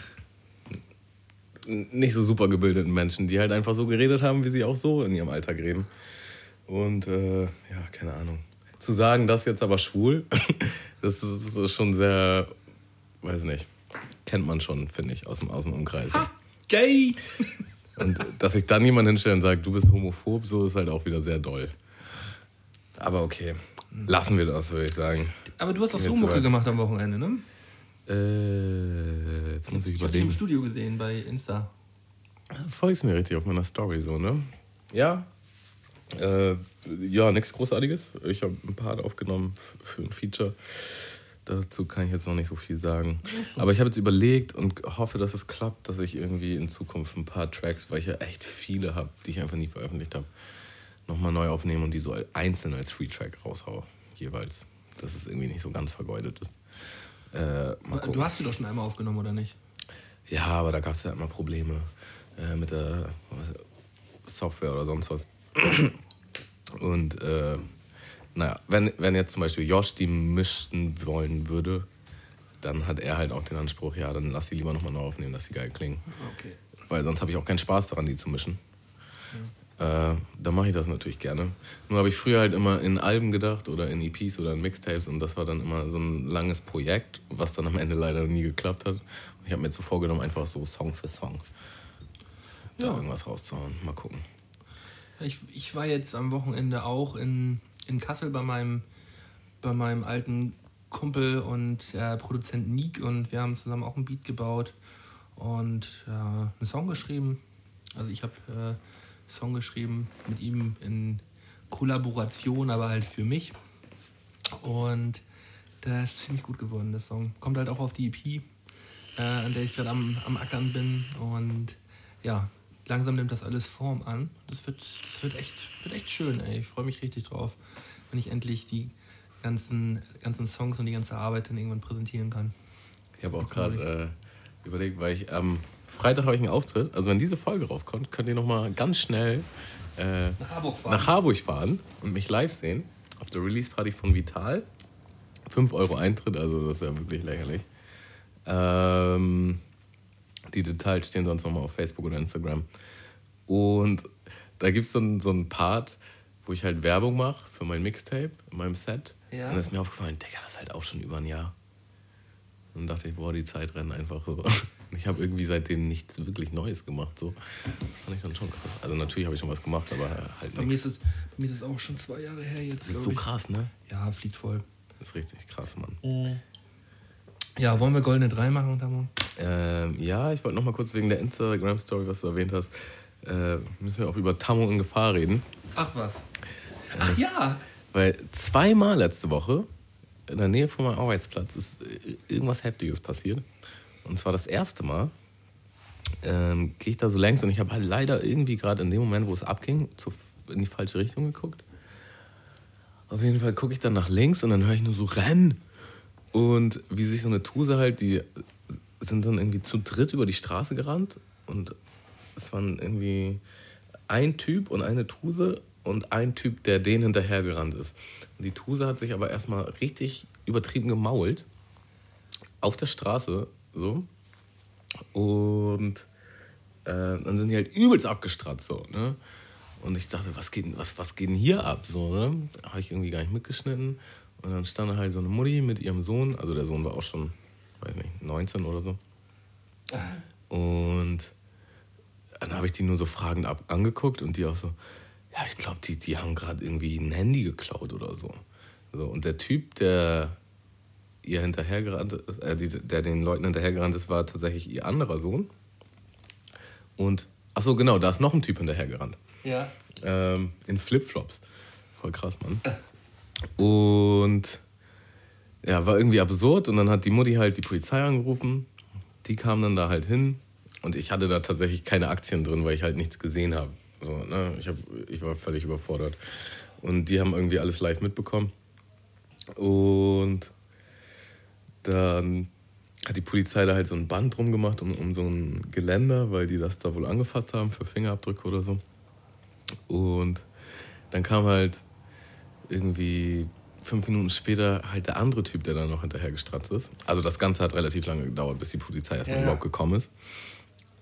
nicht so super gebildeten Menschen, die halt einfach so geredet haben, wie sie auch so in ihrem Alltag reden. Und äh, ja, keine Ahnung. Zu sagen, das jetzt aber schwul, das ist schon sehr, weiß nicht, kennt man schon, finde ich, aus dem, aus dem Umkreis. Gay! Und dass sich dann jemand hinstellt und sagt, du bist homophob, so ist halt auch wieder sehr doll. Aber okay, lassen wir das, würde ich sagen. Aber du hast auch so Mucke gemacht am Wochenende, ne? Äh, jetzt muss ich Ich habe dich im überlegen. Studio gesehen bei Insta. Folgst mir richtig auf meiner Story so, ne? Ja. Äh, ja, nichts Großartiges. Ich habe ein Part aufgenommen für ein Feature. dazu kann ich jetzt noch nicht so viel sagen. Aber ich habe jetzt überlegt und hoffe, dass es klappt, dass ich irgendwie in Zukunft ein paar Tracks, weil ich ja echt viele habe, die ich einfach nie veröffentlicht habe, nochmal neu aufnehme und die so einzeln als Free-Track raushaue, jeweils. Dass es irgendwie nicht so ganz vergeudet ist. Äh, du hast sie doch schon einmal aufgenommen, oder nicht? Ja, aber da gab es ja immer Probleme äh, mit der Software oder sonst was. Und äh, naja, wenn, wenn jetzt zum Beispiel Josh die mischen wollen würde, dann hat er halt auch den Anspruch, ja, dann lass die lieber nochmal neu aufnehmen, dass die geil klingen. Okay. Weil sonst habe ich auch keinen Spaß daran, die zu mischen. Ja. Äh, dann mache ich das natürlich gerne. Nur habe ich früher halt immer in Alben gedacht oder in EPs oder in Mixtapes und das war dann immer so ein langes Projekt, was dann am Ende leider nie geklappt hat. Und ich habe mir jetzt so vorgenommen, einfach so Song für Song ja. da irgendwas rauszuhauen. Mal gucken. Ich, ich war jetzt am Wochenende auch in, in Kassel bei meinem, bei meinem alten Kumpel und äh, Produzent Nick und wir haben zusammen auch ein Beat gebaut und äh, einen Song geschrieben. Also ich habe äh, Song geschrieben mit ihm in Kollaboration, aber halt für mich. Und der ist ziemlich gut geworden, der Song. Kommt halt auch auf die EP, äh, an der ich gerade am, am Ackern bin. Und ja, langsam nimmt das alles Form an. Das wird, das wird, echt, wird echt schön, ey. Ich freue mich richtig drauf, wenn ich endlich die ganzen, ganzen Songs und die ganze Arbeit dann irgendwann präsentieren kann. Ich habe auch gerade äh, überlegt, weil ich am ähm, Freitag habe ich einen Auftritt. Also wenn diese Folge raufkommt, könnt ihr nochmal ganz schnell äh, nach, Harburg fahren. nach Harburg fahren und mich live sehen auf der Release-Party von Vital. 5 Euro Eintritt, also das ist ja wirklich lächerlich. Ähm, die Details stehen sonst nochmal auf Facebook oder Instagram. Und da gibt so es so einen Part, wo ich halt Werbung mache für mein Mixtape in meinem Set. Ja. Und da ist mir aufgefallen, Digga, das ist halt auch schon über ein Jahr. Und dann dachte ich, boah, die Zeit rennt einfach so. Ich habe irgendwie seitdem nichts wirklich Neues gemacht. So. Das fand ich dann schon krass. Also natürlich habe ich schon was gemacht, aber halt bei mir, ist es, bei mir ist es auch schon zwei Jahre her jetzt. Das ist so ich. krass, ne? Ja, fliegt voll. Das ist richtig krass, Mann. Mhm. Ja, wollen wir Goldene 3 machen, Tamo? Ähm, ja, ich wollte noch mal kurz wegen der Instagram-Story, was du erwähnt hast, äh, müssen wir auch über Tamo in Gefahr reden. Ach was. Ach ja. Weil zweimal letzte Woche in der Nähe von meinem Arbeitsplatz ist äh, irgendwas Heftiges passiert. Und zwar das erste Mal ähm, gehe ich da so längs und ich habe halt leider irgendwie gerade in dem Moment, wo es abging, zu, in die falsche Richtung geguckt. Auf jeden Fall gucke ich dann nach links und dann höre ich nur so Renn. Und wie sich so eine Tuse halt, die sind dann irgendwie zu dritt über die Straße gerannt und es waren irgendwie ein Typ und eine Tuse und ein Typ, der denen hinterhergerannt ist. Und die Tuse hat sich aber erstmal richtig übertrieben gemault auf der Straße so und äh, dann sind die halt übelst abgestratzt so, ne? Und ich dachte, was geht, was, was geht denn hier ab? So, ne? Habe ich irgendwie gar nicht mitgeschnitten. Und dann stand halt so eine Mutti mit ihrem Sohn, also der Sohn war auch schon, weiß nicht, 19 oder so. Und dann habe ich die nur so fragend ab angeguckt und die auch so, ja, ich glaube, die, die haben gerade irgendwie ein Handy geklaut oder so. so. Und der Typ, der ihr hinterhergerannt ist, äh, die, der den Leuten hinterhergerannt ist, war tatsächlich ihr anderer Sohn. Und, ach so, genau, da ist noch ein Typ hinterhergerannt. Ja. Ähm, in Flipflops. Voll krass, Mann. Und ja, war irgendwie absurd. Und dann hat die Mutti halt die Polizei angerufen. Die kam dann da halt hin. Und ich hatte da tatsächlich keine Aktien drin, weil ich halt nichts gesehen habe. So, ne? ich, hab, ich war völlig überfordert. Und die haben irgendwie alles live mitbekommen. Und dann hat die Polizei da halt so ein Band drum gemacht um, um so ein Geländer, weil die das da wohl angefasst haben für Fingerabdrücke oder so. Und dann kam halt irgendwie fünf Minuten später halt der andere Typ, der dann noch hinterher gestratzt ist. Also das Ganze hat relativ lange gedauert, bis die Polizei erstmal ja, überhaupt gekommen ist.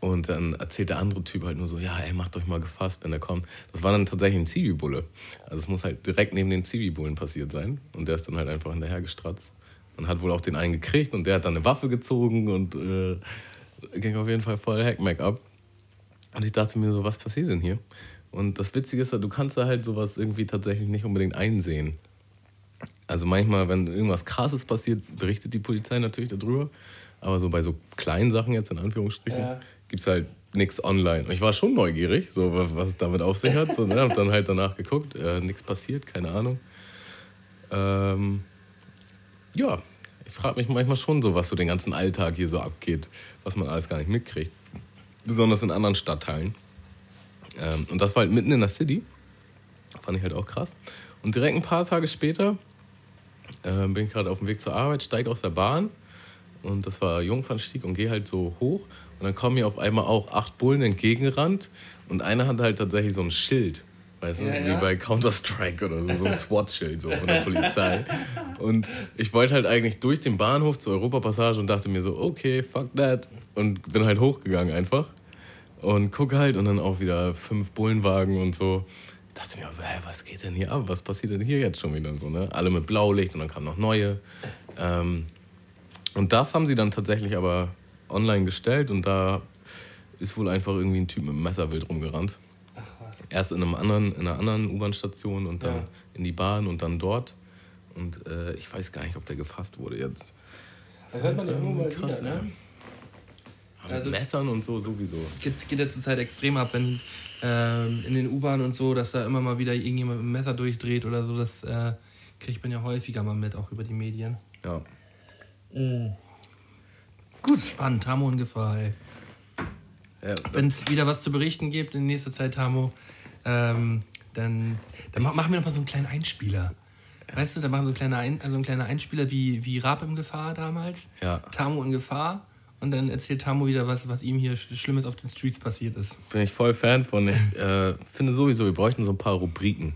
Und dann erzählt der andere Typ halt nur so, ja, ey, macht euch mal gefasst, wenn er kommt. Das war dann tatsächlich ein Zivi-Bulle. Also es muss halt direkt neben den Zivi-Bullen passiert sein. Und der ist dann halt einfach hinterher gestratzt. Man hat wohl auch den einen gekriegt und der hat dann eine Waffe gezogen und äh, ging auf jeden Fall voll Hackmack ab. Und ich dachte mir so, was passiert denn hier? Und das Witzige ist, du kannst da halt sowas irgendwie tatsächlich nicht unbedingt einsehen. Also manchmal, wenn irgendwas Krasses passiert, berichtet die Polizei natürlich darüber. Aber so bei so kleinen Sachen jetzt in Anführungsstrichen ja. gibt es halt nichts online. Ich war schon neugierig, so was es damit auf sich hat. So, ne? Hab dann halt danach geguckt, äh, nichts passiert, keine Ahnung. Ähm, ja, ich frage mich manchmal schon so, was so den ganzen Alltag hier so abgeht, was man alles gar nicht mitkriegt. Besonders in anderen Stadtteilen. Ähm, und das war halt mitten in der City. Fand ich halt auch krass. Und direkt ein paar Tage später äh, bin ich gerade auf dem Weg zur Arbeit, steige aus der Bahn und das war Jungfernstieg und gehe halt so hoch und dann kommen mir auf einmal auch acht Bullen entgegengerannt und einer hat halt tatsächlich so ein Schild, weißt du, Ja, wie ja. bei Counter-Strike oder so, so ein SWAT-Schild so von der Polizei. Und ich wollte halt eigentlich durch den Bahnhof zur Europapassage und dachte mir so, okay, fuck that. Und bin halt hochgegangen einfach und gucke halt und dann auch wieder fünf Bullenwagen und so. Ich dachte mir auch so, hä, was geht denn hier ab? Was passiert denn hier jetzt schon wieder so, ne? Alle mit Blaulicht und dann kamen noch neue. Ähm, und das haben sie dann tatsächlich aber online gestellt und da ist wohl einfach irgendwie ein Typ mit einem Messer wild rumgerannt. Erst in, einem anderen, in einer anderen U-Bahn-Station und dann Ja. in die Bahn und dann dort. Und äh, ich weiß gar nicht, ob der gefasst wurde jetzt. Da hört man ja immer mal Krass, wieder, ne? Also- mit Messern und so sowieso. Geht, geht jetzt zur Zeit extrem ab, wenn ähm, in den U-Bahnen und so, dass da immer mal wieder irgendjemand mit dem Messer durchdreht oder so. Das äh, kriegt man ja häufiger mal mit, auch über die Medien. Ja. Gut. Spannend, Tamo in Gefahr, ey. Ja Wenn es wieder was zu berichten gibt in nächster Zeit, Tamo, ähm, dann, dann ma- machen wir noch mal so einen kleinen Einspieler. Weißt du, da machen wir so kleine Ein, also ein kleiner Einspieler wie, wie Raab in Gefahr damals. Ja. Tamo in Gefahr. Und dann erzählt Tamo wieder was, was ihm hier Sch- Schlimmes auf den Streets passiert ist. bin ich voll Fan von. Ich äh, finde sowieso, wir bräuchten so ein paar Rubriken.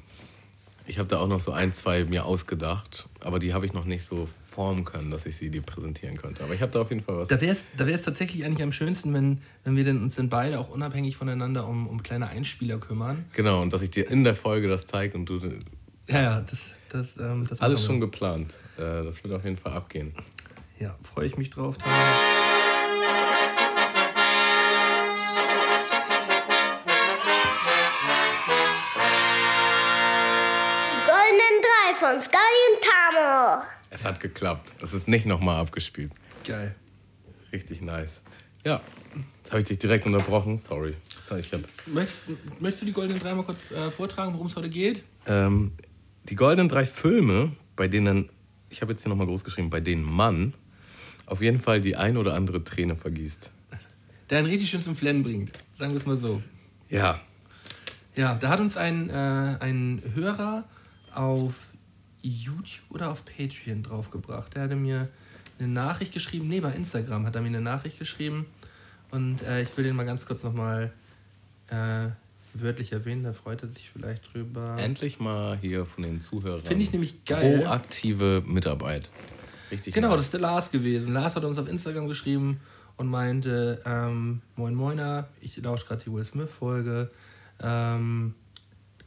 Ich habe da auch noch so ein, zwei mir ausgedacht, aber die habe ich noch nicht so formen können, dass ich sie dir präsentieren könnte. Aber ich habe da auf jeden Fall was. Da wäre es da wär's tatsächlich eigentlich am schönsten, wenn, wenn wir denn uns dann beide auch unabhängig voneinander um, um kleine Einspieler kümmern. Genau, und dass ich dir in der Folge das zeige und du. Ja, ja, das, das, ähm, das Alles schon geplant. Äh, das wird auf jeden Fall abgehen. Ja, freue ich mich drauf. Tamo. Von Sky und Tamo. Es hat geklappt. Es ist nicht nochmal abgespielt. Geil. Richtig nice. Ja, jetzt habe ich dich direkt unterbrochen. Sorry. Ich hab, Möchtest, möchtest du die goldenen drei mal kurz äh, vortragen, worum es heute geht? ähm, die goldenen drei Filme, bei denen, ich habe jetzt hier nochmal groß geschrieben, bei denen man auf jeden Fall die ein oder andere Träne vergießt. Der einen richtig schön zum Flennen bringt. Sagen wir es mal so. Ja, Ja, da hat uns ein, äh, ein Hörer auf YouTube oder auf Patreon draufgebracht. Der hatte mir eine Nachricht geschrieben. Nee, bei Instagram hat er mir eine Nachricht geschrieben. Und äh, ich will den mal ganz kurz nochmal äh, wörtlich erwähnen. Da freut er sich vielleicht drüber. endlich mal hier von den Zuhörern. Finde ich nämlich geil. Proaktive Mitarbeit. Richtig Genau, nice. das ist der Lars gewesen. Lars hat uns auf Instagram geschrieben und meinte, ähm, moin moiner, ich lausche gerade die Will Smith-Folge. Ähm,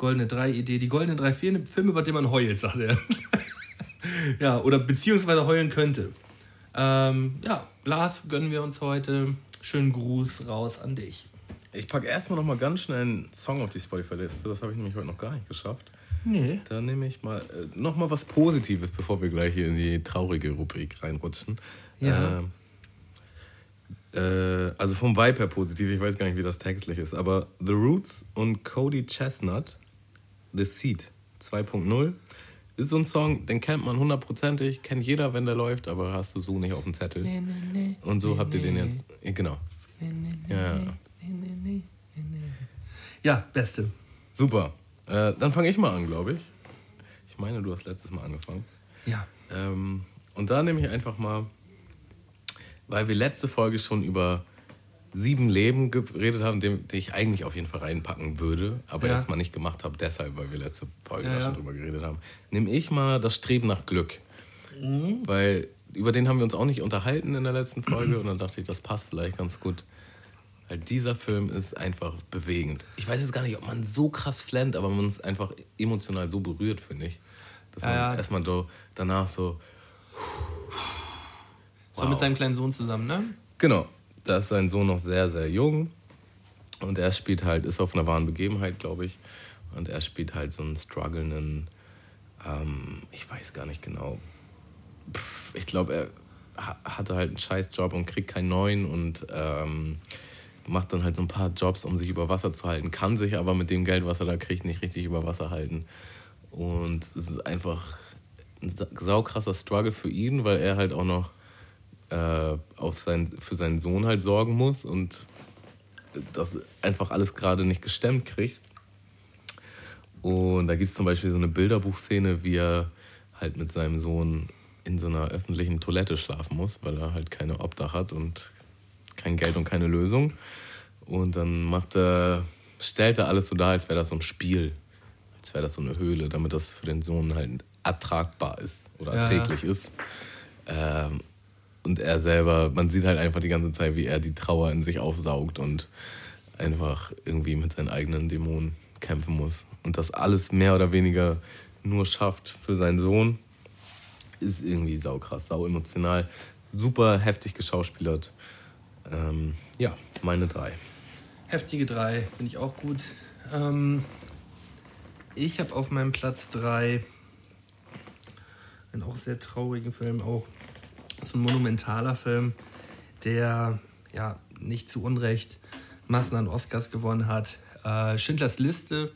Goldene Drei-Idee, die Goldene Drei Filme, Filme, bei denen man heult, sagt er. ja, oder beziehungsweise heulen könnte. Ähm, ja, Lars, gönnen wir uns heute. Schönen Gruß raus an dich. Ich packe erstmal noch mal ganz schnell einen Song auf die Spotify-Liste. Das habe ich nämlich heute noch gar nicht geschafft. Nee. Da nehme ich mal äh, noch mal was Positives, bevor wir gleich hier in die traurige Rubrik reinrutschen. Ja. Ähm, äh, also vom Vibe her positiv, ich weiß gar nicht, wie das textlich ist, aber The Roots und Cody Chestnut, The Seed 2.0, ist so ein Song, den kennt man hundertprozentig, kennt jeder, wenn der läuft, aber hast du so nicht auf dem Zettel. Nee, nee, nee. Und so nee, habt ihr den jetzt. Genau. Nee, nee, nee, Ja. nee, nee, nee, nee, nee. Ja, beste. Super. Äh, dann fange ich mal an, glaube ich. Ich meine, du hast letztes Mal angefangen. Ja. Ähm, und da nehme ich einfach mal, weil wir letzte Folge schon über sieben Leben geredet haben, den, den ich eigentlich auf jeden Fall reinpacken würde, aber Ja. jetzt mal nicht gemacht habe, deshalb, weil wir letzte Folge Ja, da schon ja. drüber geredet haben, nehme ich mal das Streben nach Glück. Mhm. Weil über den haben wir uns auch nicht unterhalten in der letzten Folge und dann dachte ich, das passt vielleicht ganz gut. Weil dieser Film ist einfach bewegend. Ich weiß jetzt gar nicht, ob man so krass flennt, aber man ist einfach emotional so berührt, finde ich. Dass man Ja, ja. erstmal so danach so. So mit seinem kleinen Sohn zusammen, ne? Genau, da ist sein Sohn noch sehr, sehr jung. Und er spielt halt, ist auf einer wahren Begebenheit, glaube ich. Und er spielt halt so einen strugglenden, ähm, ich weiß gar nicht genau. Pff, ich glaube, er ha- hatte halt einen scheiß Job und kriegt keinen neuen und ähm, macht dann halt so ein paar Jobs, um sich über Wasser zu halten, kann sich aber mit dem Geld, was er da kriegt, nicht richtig über Wasser halten. Und es ist einfach ein saukrasser Struggle für ihn, weil er halt auch noch äh, auf sein, für seinen Sohn halt sorgen muss und das einfach alles gerade nicht gestemmt kriegt. Und da gibt es zum Beispiel so eine Bilderbuchszene, wie er halt mit seinem Sohn in so einer öffentlichen Toilette schlafen muss, weil er halt keine Obdach hat und kein Geld und keine Lösung. Und dann macht er, stellt er alles so dar, als wäre das so ein Spiel, als wäre das so eine Höhle, damit das für den Sohn halt ertragbar ist oder Ja, erträglich ist. Ähm, und er selber, man sieht halt einfach die ganze Zeit, wie er die Trauer in sich aufsaugt und einfach irgendwie mit seinen eigenen Dämonen kämpfen muss. Und das alles mehr oder weniger nur schafft für seinen Sohn, ist irgendwie saukrass, sau emotional, super heftig geschauspielert. Ähm, ja, meine drei. Heftige drei, finde ich auch gut. Ähm, ich habe auf meinem Platz drei einen auch sehr traurigen Film, auch so ein monumentaler Film, der ja nicht zu Unrecht Massen an Oscars gewonnen hat. Äh, Schindlers Liste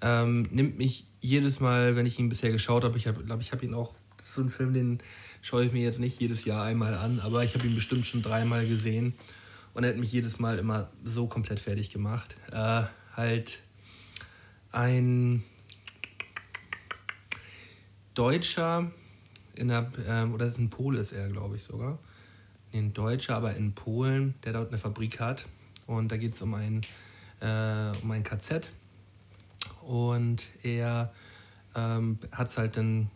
ähm, nimmt mich jedes Mal, wenn ich ihn bisher geschaut habe, ich glaube, ich habe ihn auch, das ist so ein Film, den schaue ich mir jetzt nicht jedes Jahr einmal an, aber ich habe ihn bestimmt schon dreimal gesehen und er hat mich jedes Mal immer so komplett fertig gemacht. Äh, halt ein Deutscher in der, ähm, oder es ist ein Pole ist er, glaube ich sogar. Ein Deutscher, aber in Polen, der dort eine Fabrik hat. Und da geht es um ein, äh, um ein KZ. Und er ähm, hat es halt dann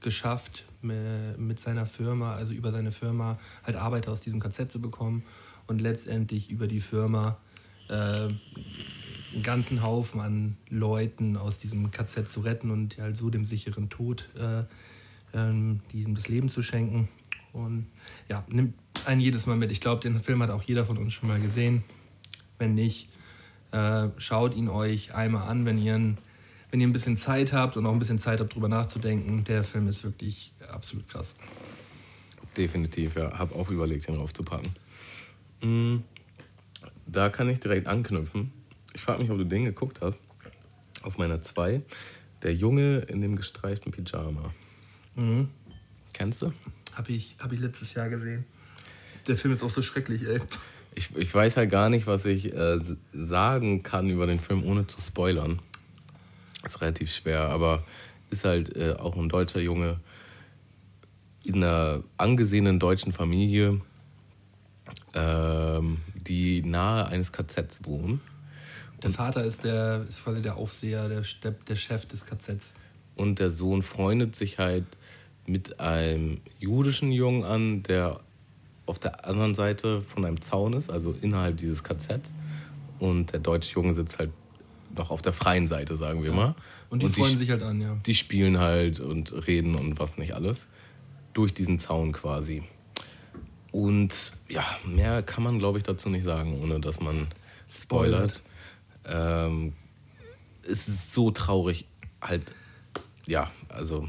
geschafft, mi- mit seiner Firma, also über seine Firma, halt Arbeiter aus diesem KZ zu bekommen und letztendlich über die Firma äh, einen ganzen Haufen an Leuten aus diesem KZ zu retten und halt so dem sicheren Tod äh, ähm, die ihm das Leben zu schenken. Und ja, nimmt einen jedes Mal mit. Ich glaube, den Film hat auch jeder von uns schon mal gesehen. Wenn nicht, äh, schaut ihn euch einmal an, wenn ihr, ein, wenn ihr ein bisschen Zeit habt und auch ein bisschen Zeit habt, drüber nachzudenken. Der Film ist wirklich absolut krass. Definitiv, ja. Hab auch überlegt, den raufzupacken. Mm, Da kann ich direkt anknüpfen. Ich frage mich, ob du den geguckt hast. Auf meiner 2. Der Junge in dem gestreiften Pyjama. Mhm. Kennst du? Habe ich, hab ich letztes Jahr gesehen. Der Film ist auch so schrecklich, ey. Ich, ich weiß halt gar nicht, was ich äh, sagen kann über den Film, ohne zu spoilern. Ist relativ schwer, aber ist halt äh, auch ein deutscher Junge in einer angesehenen deutschen Familie, ähm, die nahe eines KZs wohnen. Der Vater ist, der, ist quasi der Aufseher, der, der, der Chef des KZs. Und der Sohn freundet sich halt mit einem jüdischen Jungen an, der auf der anderen Seite von einem Zaun ist, also innerhalb dieses KZs. Und der deutsche Junge sitzt halt noch auf der freien Seite, sagen wir mal. Und die freuen sich halt an, ja. Die spielen halt und reden und was nicht alles. Durch diesen Zaun quasi. Und ja, mehr kann man, glaube ich, dazu nicht sagen, ohne dass man spoilert. Ähm, es ist so traurig. Halt, ja, also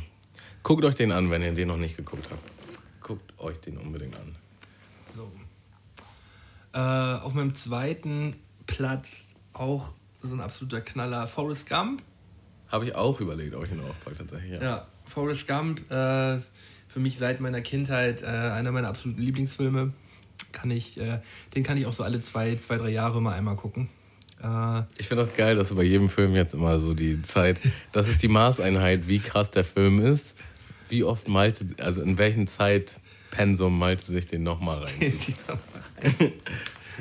guckt euch den an, wenn ihr den noch nicht geguckt habt. Guckt euch den unbedingt an. So. Äh, auf meinem zweiten Platz auch so ein absoluter Knaller. Forrest Gump. Habe ich auch überlegt, ob ich ihn aufpacke tatsächlich. Ja. Ja, Forrest Gump. Äh, für mich seit meiner Kindheit äh, einer meiner absoluten Lieblingsfilme. Kann ich, äh, den kann ich auch so alle zwei, zwei, drei Jahre immer einmal gucken. Äh, Ich finde das geil, dass du bei jedem Film jetzt immer so die Zeit, das ist die Maßeinheit, wie krass der Film ist, wie oft Malte, also in welchem Zeitpensum Malte sich den nochmal rein.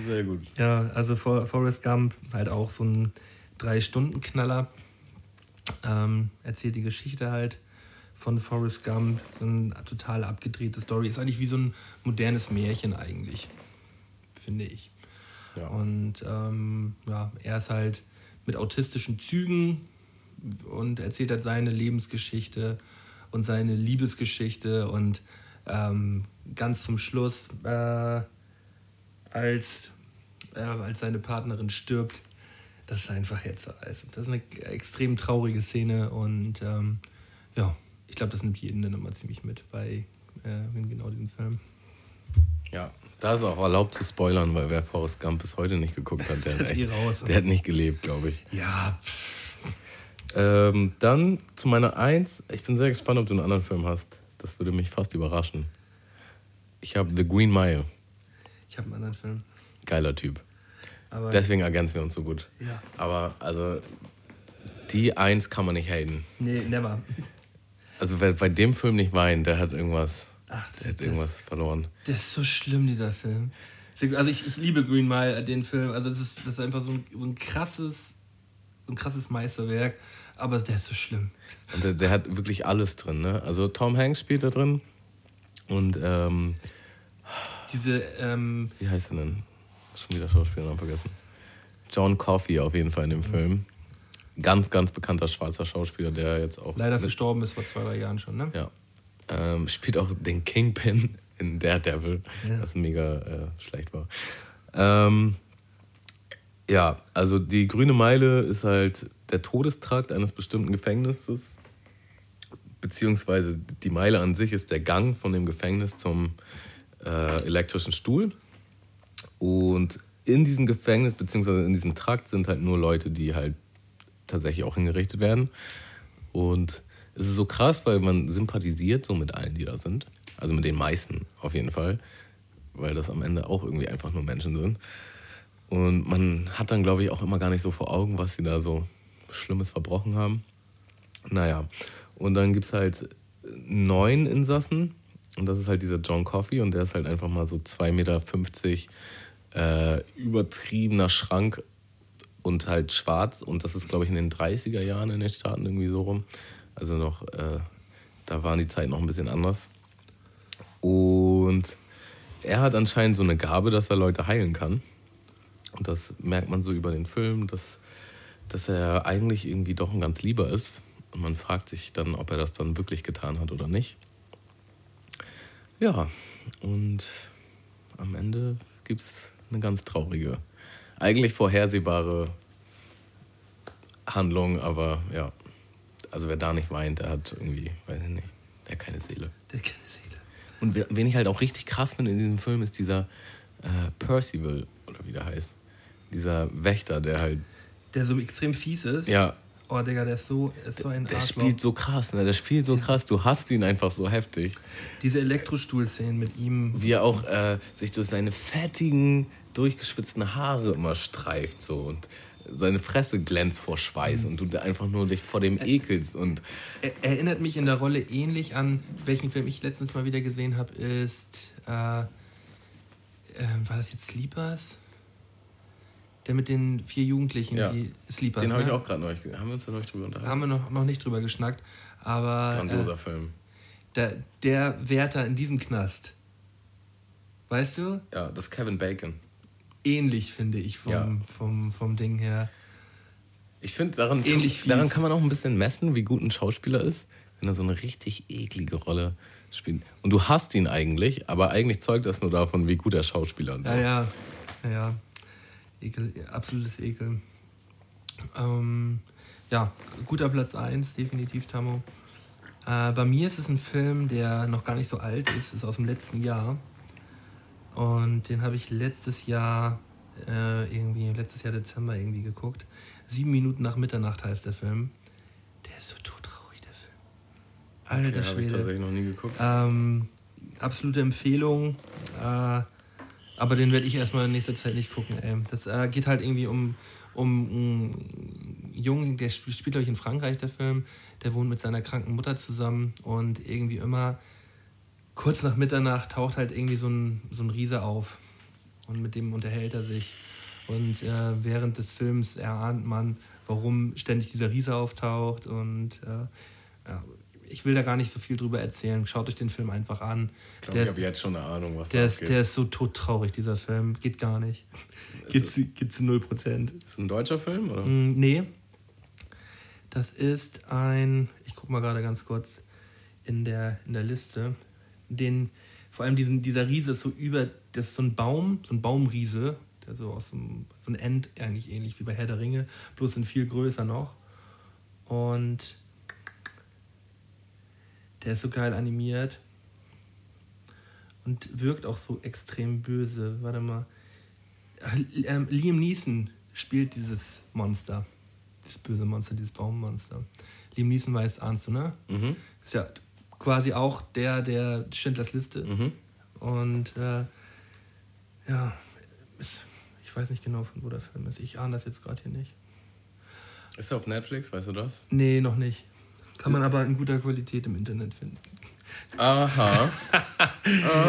Sehr gut. Ja, also For Forrest Gump halt auch so ein Drei-Stunden-Knaller. Ähm, erzählt die Geschichte halt von Forrest Gump. So eine total abgedrehte Story. Ist eigentlich wie so ein modernes Märchen eigentlich, finde ich. Ja. Und ähm, ja, er ist halt mit autistischen Zügen und erzählt halt seine Lebensgeschichte und seine Liebesgeschichte und ähm, ganz zum Schluss, äh, als, äh, als seine Partnerin stirbt, das ist einfach jetzt, also das ist eine extrem traurige Szene und ähm, ja, ich glaube, das nimmt jeden dann immer ziemlich mit bei äh, in genau diesem Film. Ja, da ist auch erlaubt zu spoilern, weil wer Forrest Gump bis heute nicht geguckt hat, der, hat, echt, der hat nicht gelebt, glaube ich. Ja, pff, Ähm, dann zu meiner Eins. Ich bin sehr gespannt, ob du einen anderen Film hast. Das würde mich fast überraschen. Ich habe The Green Mile. Ich habe einen anderen Film. Geiler Typ. Aber Deswegen ergänzen wir uns so gut. Ja. Aber also, die Eins kann man nicht haten. Nee, never. Also wer bei dem Film nicht weint, der hat irgendwas, Ach, das, der hat das, irgendwas verloren. das ist so schlimm, dieser Film. Also ich, ich liebe Green Mile, äh, den Film. Also das ist, das ist einfach so ein, so ein krasses, so ein krasses Meisterwerk. Aber der ist so schlimm. Und der, der hat wirklich alles drin, ne? Also Tom Hanks spielt da drin. Und ähm, Diese, ähm, wie heißt er denn? Schon wieder Schauspielernamen vergessen. John Coffey auf jeden Fall in dem Film. Ganz, ganz bekannter schwarzer Schauspieler, der jetzt auch. leider verstorben ist vor zwei, drei Jahren schon, ne? Ja. Ähm, spielt auch den Kingpin in Daredevil, Ja. was mega äh, schlecht war. Ähm, ja, also die grüne Meile ist halt der Todestrakt eines bestimmten Gefängnisses, beziehungsweise die Meile an sich ist der Gang von dem Gefängnis zum äh, elektrischen Stuhl. Und in diesem Gefängnis, beziehungsweise in diesem Trakt sind halt nur Leute, die halt tatsächlich auch hingerichtet werden. Und es ist so krass, weil man sympathisiert so mit allen, die da sind. Also mit den meisten auf jeden Fall. Weil das am Ende auch irgendwie einfach nur Menschen sind. Und man hat dann, glaube ich, auch immer gar nicht so vor Augen, was sie da so Schlimmes verbrochen haben. Naja, und dann gibt es halt neun Insassen. Und das ist halt dieser John Coffey. Und der ist halt einfach mal so 2,50 Meter äh, übertriebener Schrank und halt schwarz. Und das ist, glaube ich, in den 30er Jahren in den Staaten irgendwie so rum. Also noch, äh, da waren die Zeiten noch ein bisschen anders. Und er hat anscheinend so eine Gabe, dass er Leute heilen kann. Und das merkt man so über den Film, dass, dass er eigentlich irgendwie doch ein ganz lieber ist. Und man fragt sich dann, ob er das dann wirklich getan hat oder nicht. Ja, und am Ende gibt es eine ganz traurige, eigentlich vorhersehbare Handlung, aber ja, also wer da nicht weint, der hat irgendwie, weiß ich nicht, der hat keine Seele. Der hat keine Seele. Und wen ich halt auch richtig krass finde in diesem Film, ist dieser äh, Percival, oder wie der heißt. Dieser Wächter, der halt, Der so extrem fies ist. ja, Oh, Digga, der ist so, ist so ein der Arschloch. spielt so krass, ne? Der spielt so krass, du hast ihn einfach so heftig. Diese Elektrostuhl-Szenen mit ihm. Wie er auch äh, sich durch seine fettigen, durchgeschwitzten Haare immer streift so und seine Fresse glänzt vor Schweiß und du einfach nur dich vor dem ekelst und Er, erinnert mich in der Rolle ähnlich an, welchen Film ich letztens mal wieder gesehen habe, ist. Äh, äh, war das jetzt Sleepers? Der mit den vier Jugendlichen, Ja. die Sleepers. den habe ich ne? auch gerade neulich, haben wir uns da neulich drüber unterhalten? Haben wir noch, noch nicht drüber geschnackt. Aber Grandioser äh, Film. der, der Wärter in diesem Knast, weißt du? Ja, das ist Kevin Bacon. Ähnlich finde ich vom, Ja. vom, vom Ding her. Ich finde, daran, Ähnlich kann, daran kann man auch ein bisschen messen, wie gut ein Schauspieler ist, wenn er so eine richtig eklige Rolle spielt. Und du hast ihn eigentlich, aber eigentlich zeugt das nur davon, wie gut er Schauspieler ist. Ja, ja, ja, ja. Ekel, absolutes Ekel. Ähm, ja, guter Platz 1, definitiv Tammo. Äh, bei mir ist es ein Film, der noch gar nicht so alt ist, ist aus dem letzten Jahr. Und den habe ich letztes Jahr, äh, irgendwie, letztes Jahr Dezember irgendwie geguckt. Sieben Minuten nach Mitternacht heißt der Film. Der ist so todtraurig, der Film. Alter Okay, habe ich Schwede. tatsächlich noch nie geguckt. Ähm, absolute Empfehlung. Äh, aber den werde ich erstmal in nächster Zeit nicht gucken. Ey. Das äh, geht halt irgendwie um, um einen Jungen, der sp- spielt, glaube ich, in Frankreich, der Film. Der wohnt mit seiner kranken Mutter zusammen und irgendwie immer kurz nach Mitternacht taucht halt irgendwie so ein, so ein Riese auf. Und mit dem unterhält er sich. Und äh, während des Films erahnt man, warum ständig dieser Riese auftaucht. Und äh, ja, ich will da gar nicht so viel drüber erzählen. Schaut euch den Film einfach an. Ich glaube, ich habe jetzt schon eine Ahnung, was der, da ist, der ist so todtraurig, dieser Film. Geht gar nicht. Geht zu, geht zu 0%. ist ein deutscher Film, oder? Mm, nee. Das ist ein, ich guck mal gerade ganz kurz in der, in der Liste. Den, vor allem diesen, dieser Riese ist so über, das ist so ein Baum, so ein Baumriese, der so aus dem, so ein End, eigentlich ähnlich wie bei Herr der Ringe, bloß in viel größer noch. Und der ist so geil animiert und wirkt auch so extrem böse. Warte mal. Ähm, Liam Neeson spielt dieses Monster. dieses böse Monster, dieses Baummonster. Liam Neeson weißt, ahnst du, ne? Mhm. Ist ja quasi auch der, der Schindlers Liste. Mhm. Und äh, ja, ist, ich weiß nicht genau, von wo der Film ist. Ich ahne das jetzt gerade hier nicht. Ist er auf Netflix, weißt du das? Nee, noch nicht. Kann man aber in guter Qualität im Internet finden. Aha.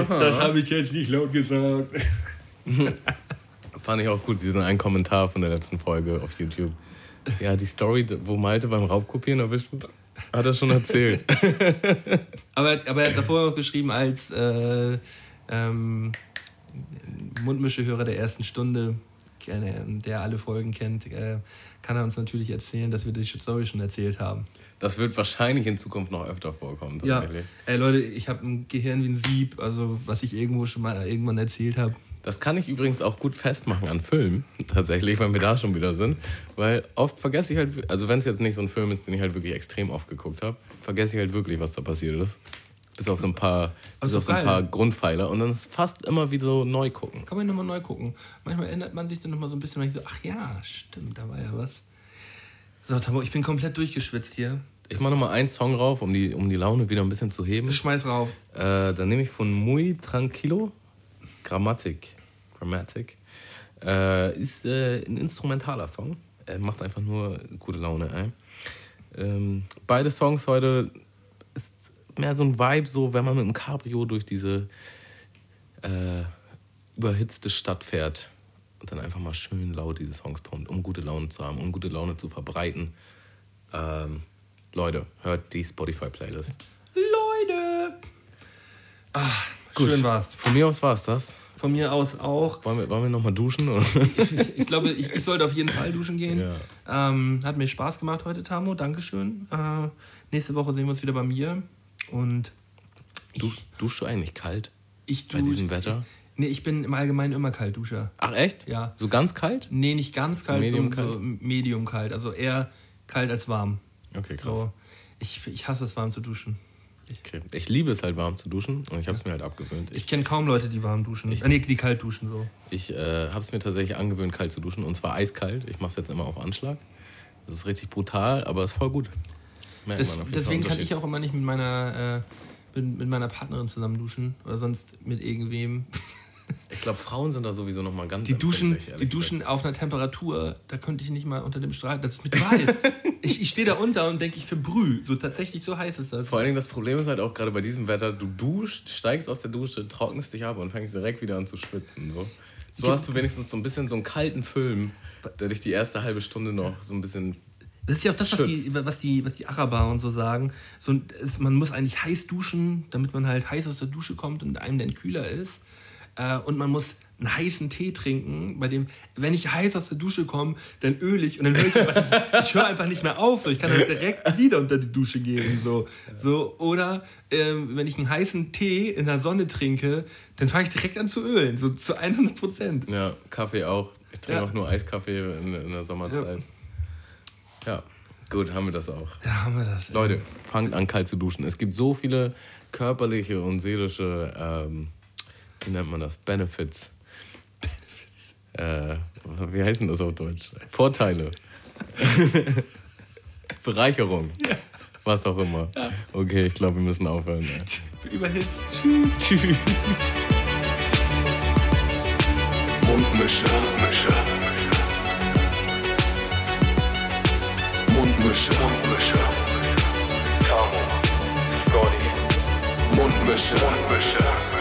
Das habe ich jetzt nicht laut gesagt. Fand ich auch gut, diesen einen Kommentar von der letzten Folge auf YouTube. Ja, die Story, wo Malte beim Raubkopieren erwischt wird, hat er schon erzählt. Aber, aber er hat davor auch geschrieben, als äh, ähm, Mundmischehörer der ersten Stunde, der alle Folgen kennt, äh, kann er uns natürlich erzählen, dass wir die Story schon erzählt haben. Das wird wahrscheinlich in Zukunft noch öfter vorkommen. Ja, ey Leute, ich habe ein Gehirn wie ein Sieb, also was ich irgendwo schon mal irgendwann erzählt habe. Das kann ich übrigens auch gut festmachen an Filmen, tatsächlich, wenn wir da schon wieder sind. Weil oft vergesse ich halt, also wenn es jetzt nicht so ein Film ist, den ich halt wirklich extrem oft geguckt habe, vergesse ich halt wirklich, was da passiert ist. Bis auf so ein paar, bis so auf so ein paar Grundpfeiler. Und dann ist fast immer wie so neu gucken. Kann man nochmal neu gucken. Manchmal ändert man sich dann nochmal so ein bisschen, weil ich so, ach ja, stimmt, da war ja was. So, Tamo, ich bin komplett durchgeschwitzt hier. Ich mache nochmal einen Song rauf, um die, um die Laune wieder ein bisschen zu heben. Schmeiß rauf. Äh, dann nehme ich von Muy Tranquilo Grammatik. Grammatik. Äh, ist äh, ein instrumentaler Song. Er macht einfach nur gute Laune. Ähm, beide Songs heute ist mehr so ein Vibe, so wenn man mit dem Cabrio durch diese äh, überhitzte Stadt fährt und dann einfach mal schön laut diese Songs pumpt, um gute Laune zu haben, um gute Laune zu verbreiten. Ähm, Leute, hört die Spotify-Playlist. Leute! Ah, schön war's. Von mir aus war es das. Von mir aus auch. Wollen wir, wollen wir nochmal duschen? Oder? Ich, ich glaube, ich, ich sollte auf jeden Fall duschen gehen. Ähm, hat mir Spaß gemacht heute, Tamo. Dankeschön. Äh, nächste Woche sehen wir uns wieder bei mir. Und Du, duschst du eigentlich kalt ich bei dusche. diesem Wetter? Nee, ich bin im Allgemeinen immer Kaltduscher. Ach echt? Ja. So ganz kalt? Nee, nicht ganz kalt, Medium so, so kalt? medium kalt. Also eher kalt als warm. Okay, krass. So. Ich, ich hasse es, warm zu duschen. Okay. Ich liebe es halt warm zu duschen und ich habe es mir halt abgewöhnt. Ich Ich, kenne kaum Leute, die warm duschen. Ich- äh, nee, die kalt duschen so. ich äh, habe es mir tatsächlich angewöhnt, kalt zu duschen und zwar eiskalt. Ich mache es jetzt immer auf Anschlag. Das ist richtig brutal, aber ist voll gut. Das, deswegen kann ich auch immer nicht mit meiner, äh, mit, mit meiner Partnerin zusammen duschen oder sonst mit irgendwem. Ich glaube, Frauen sind da sowieso nochmal ganz Die duschen, die duschen auf einer Temperatur, da könnte ich nicht mal unter dem Strahl. Das ist mit Wahrheit. ich ich stehe da unter und denke, ich verbrühe. So tatsächlich so heiß ist das. Vor allen Dingen das Problem ist halt auch gerade bei diesem Wetter, du duschst, steigst aus der Dusche, trocknest dich ab und fängst direkt wieder an zu schwitzen. So, so hast du wenigstens so ein bisschen so einen kalten Film, der dich die erste halbe Stunde noch so ein bisschen. Das ist ja auch das, was die, was die, was die Araber und so sagen. So, man muss eigentlich heiß duschen, damit man halt heiß aus der Dusche kommt und einem dann kühler ist. Äh, und man muss einen heißen Tee trinken, bei dem, wenn ich heiß aus der Dusche komme, dann öle ich und dann höre ich einfach nicht, ich höre einfach nicht mehr auf. So. Ich kann halt direkt wieder unter die Dusche gehen. So. So, oder ähm, wenn ich einen heißen Tee in der Sonne trinke, dann fange ich direkt an zu ölen. So zu 100 Prozent. Ja, Kaffee auch. Ich trinke Ja. auch nur Eiskaffee in, in der Sommerzeit. Ja. gut, haben wir das auch. Ja, haben wir das. ey. Leute, fangt an, kalt zu duschen. Es gibt so viele körperliche und seelische, ähm, wie nennt man das? Benefits. Äh, wie heißen das auf Deutsch? Vorteile. Bereicherung. Was auch immer. Okay, ich glaube, wir müssen aufhören. Ja. Überhitzt. Tschüss. Tschüss. Mundmische. Mundmische. Mundmische. Mundmische. Tamo. Scotty. Mundmische. Mundmische.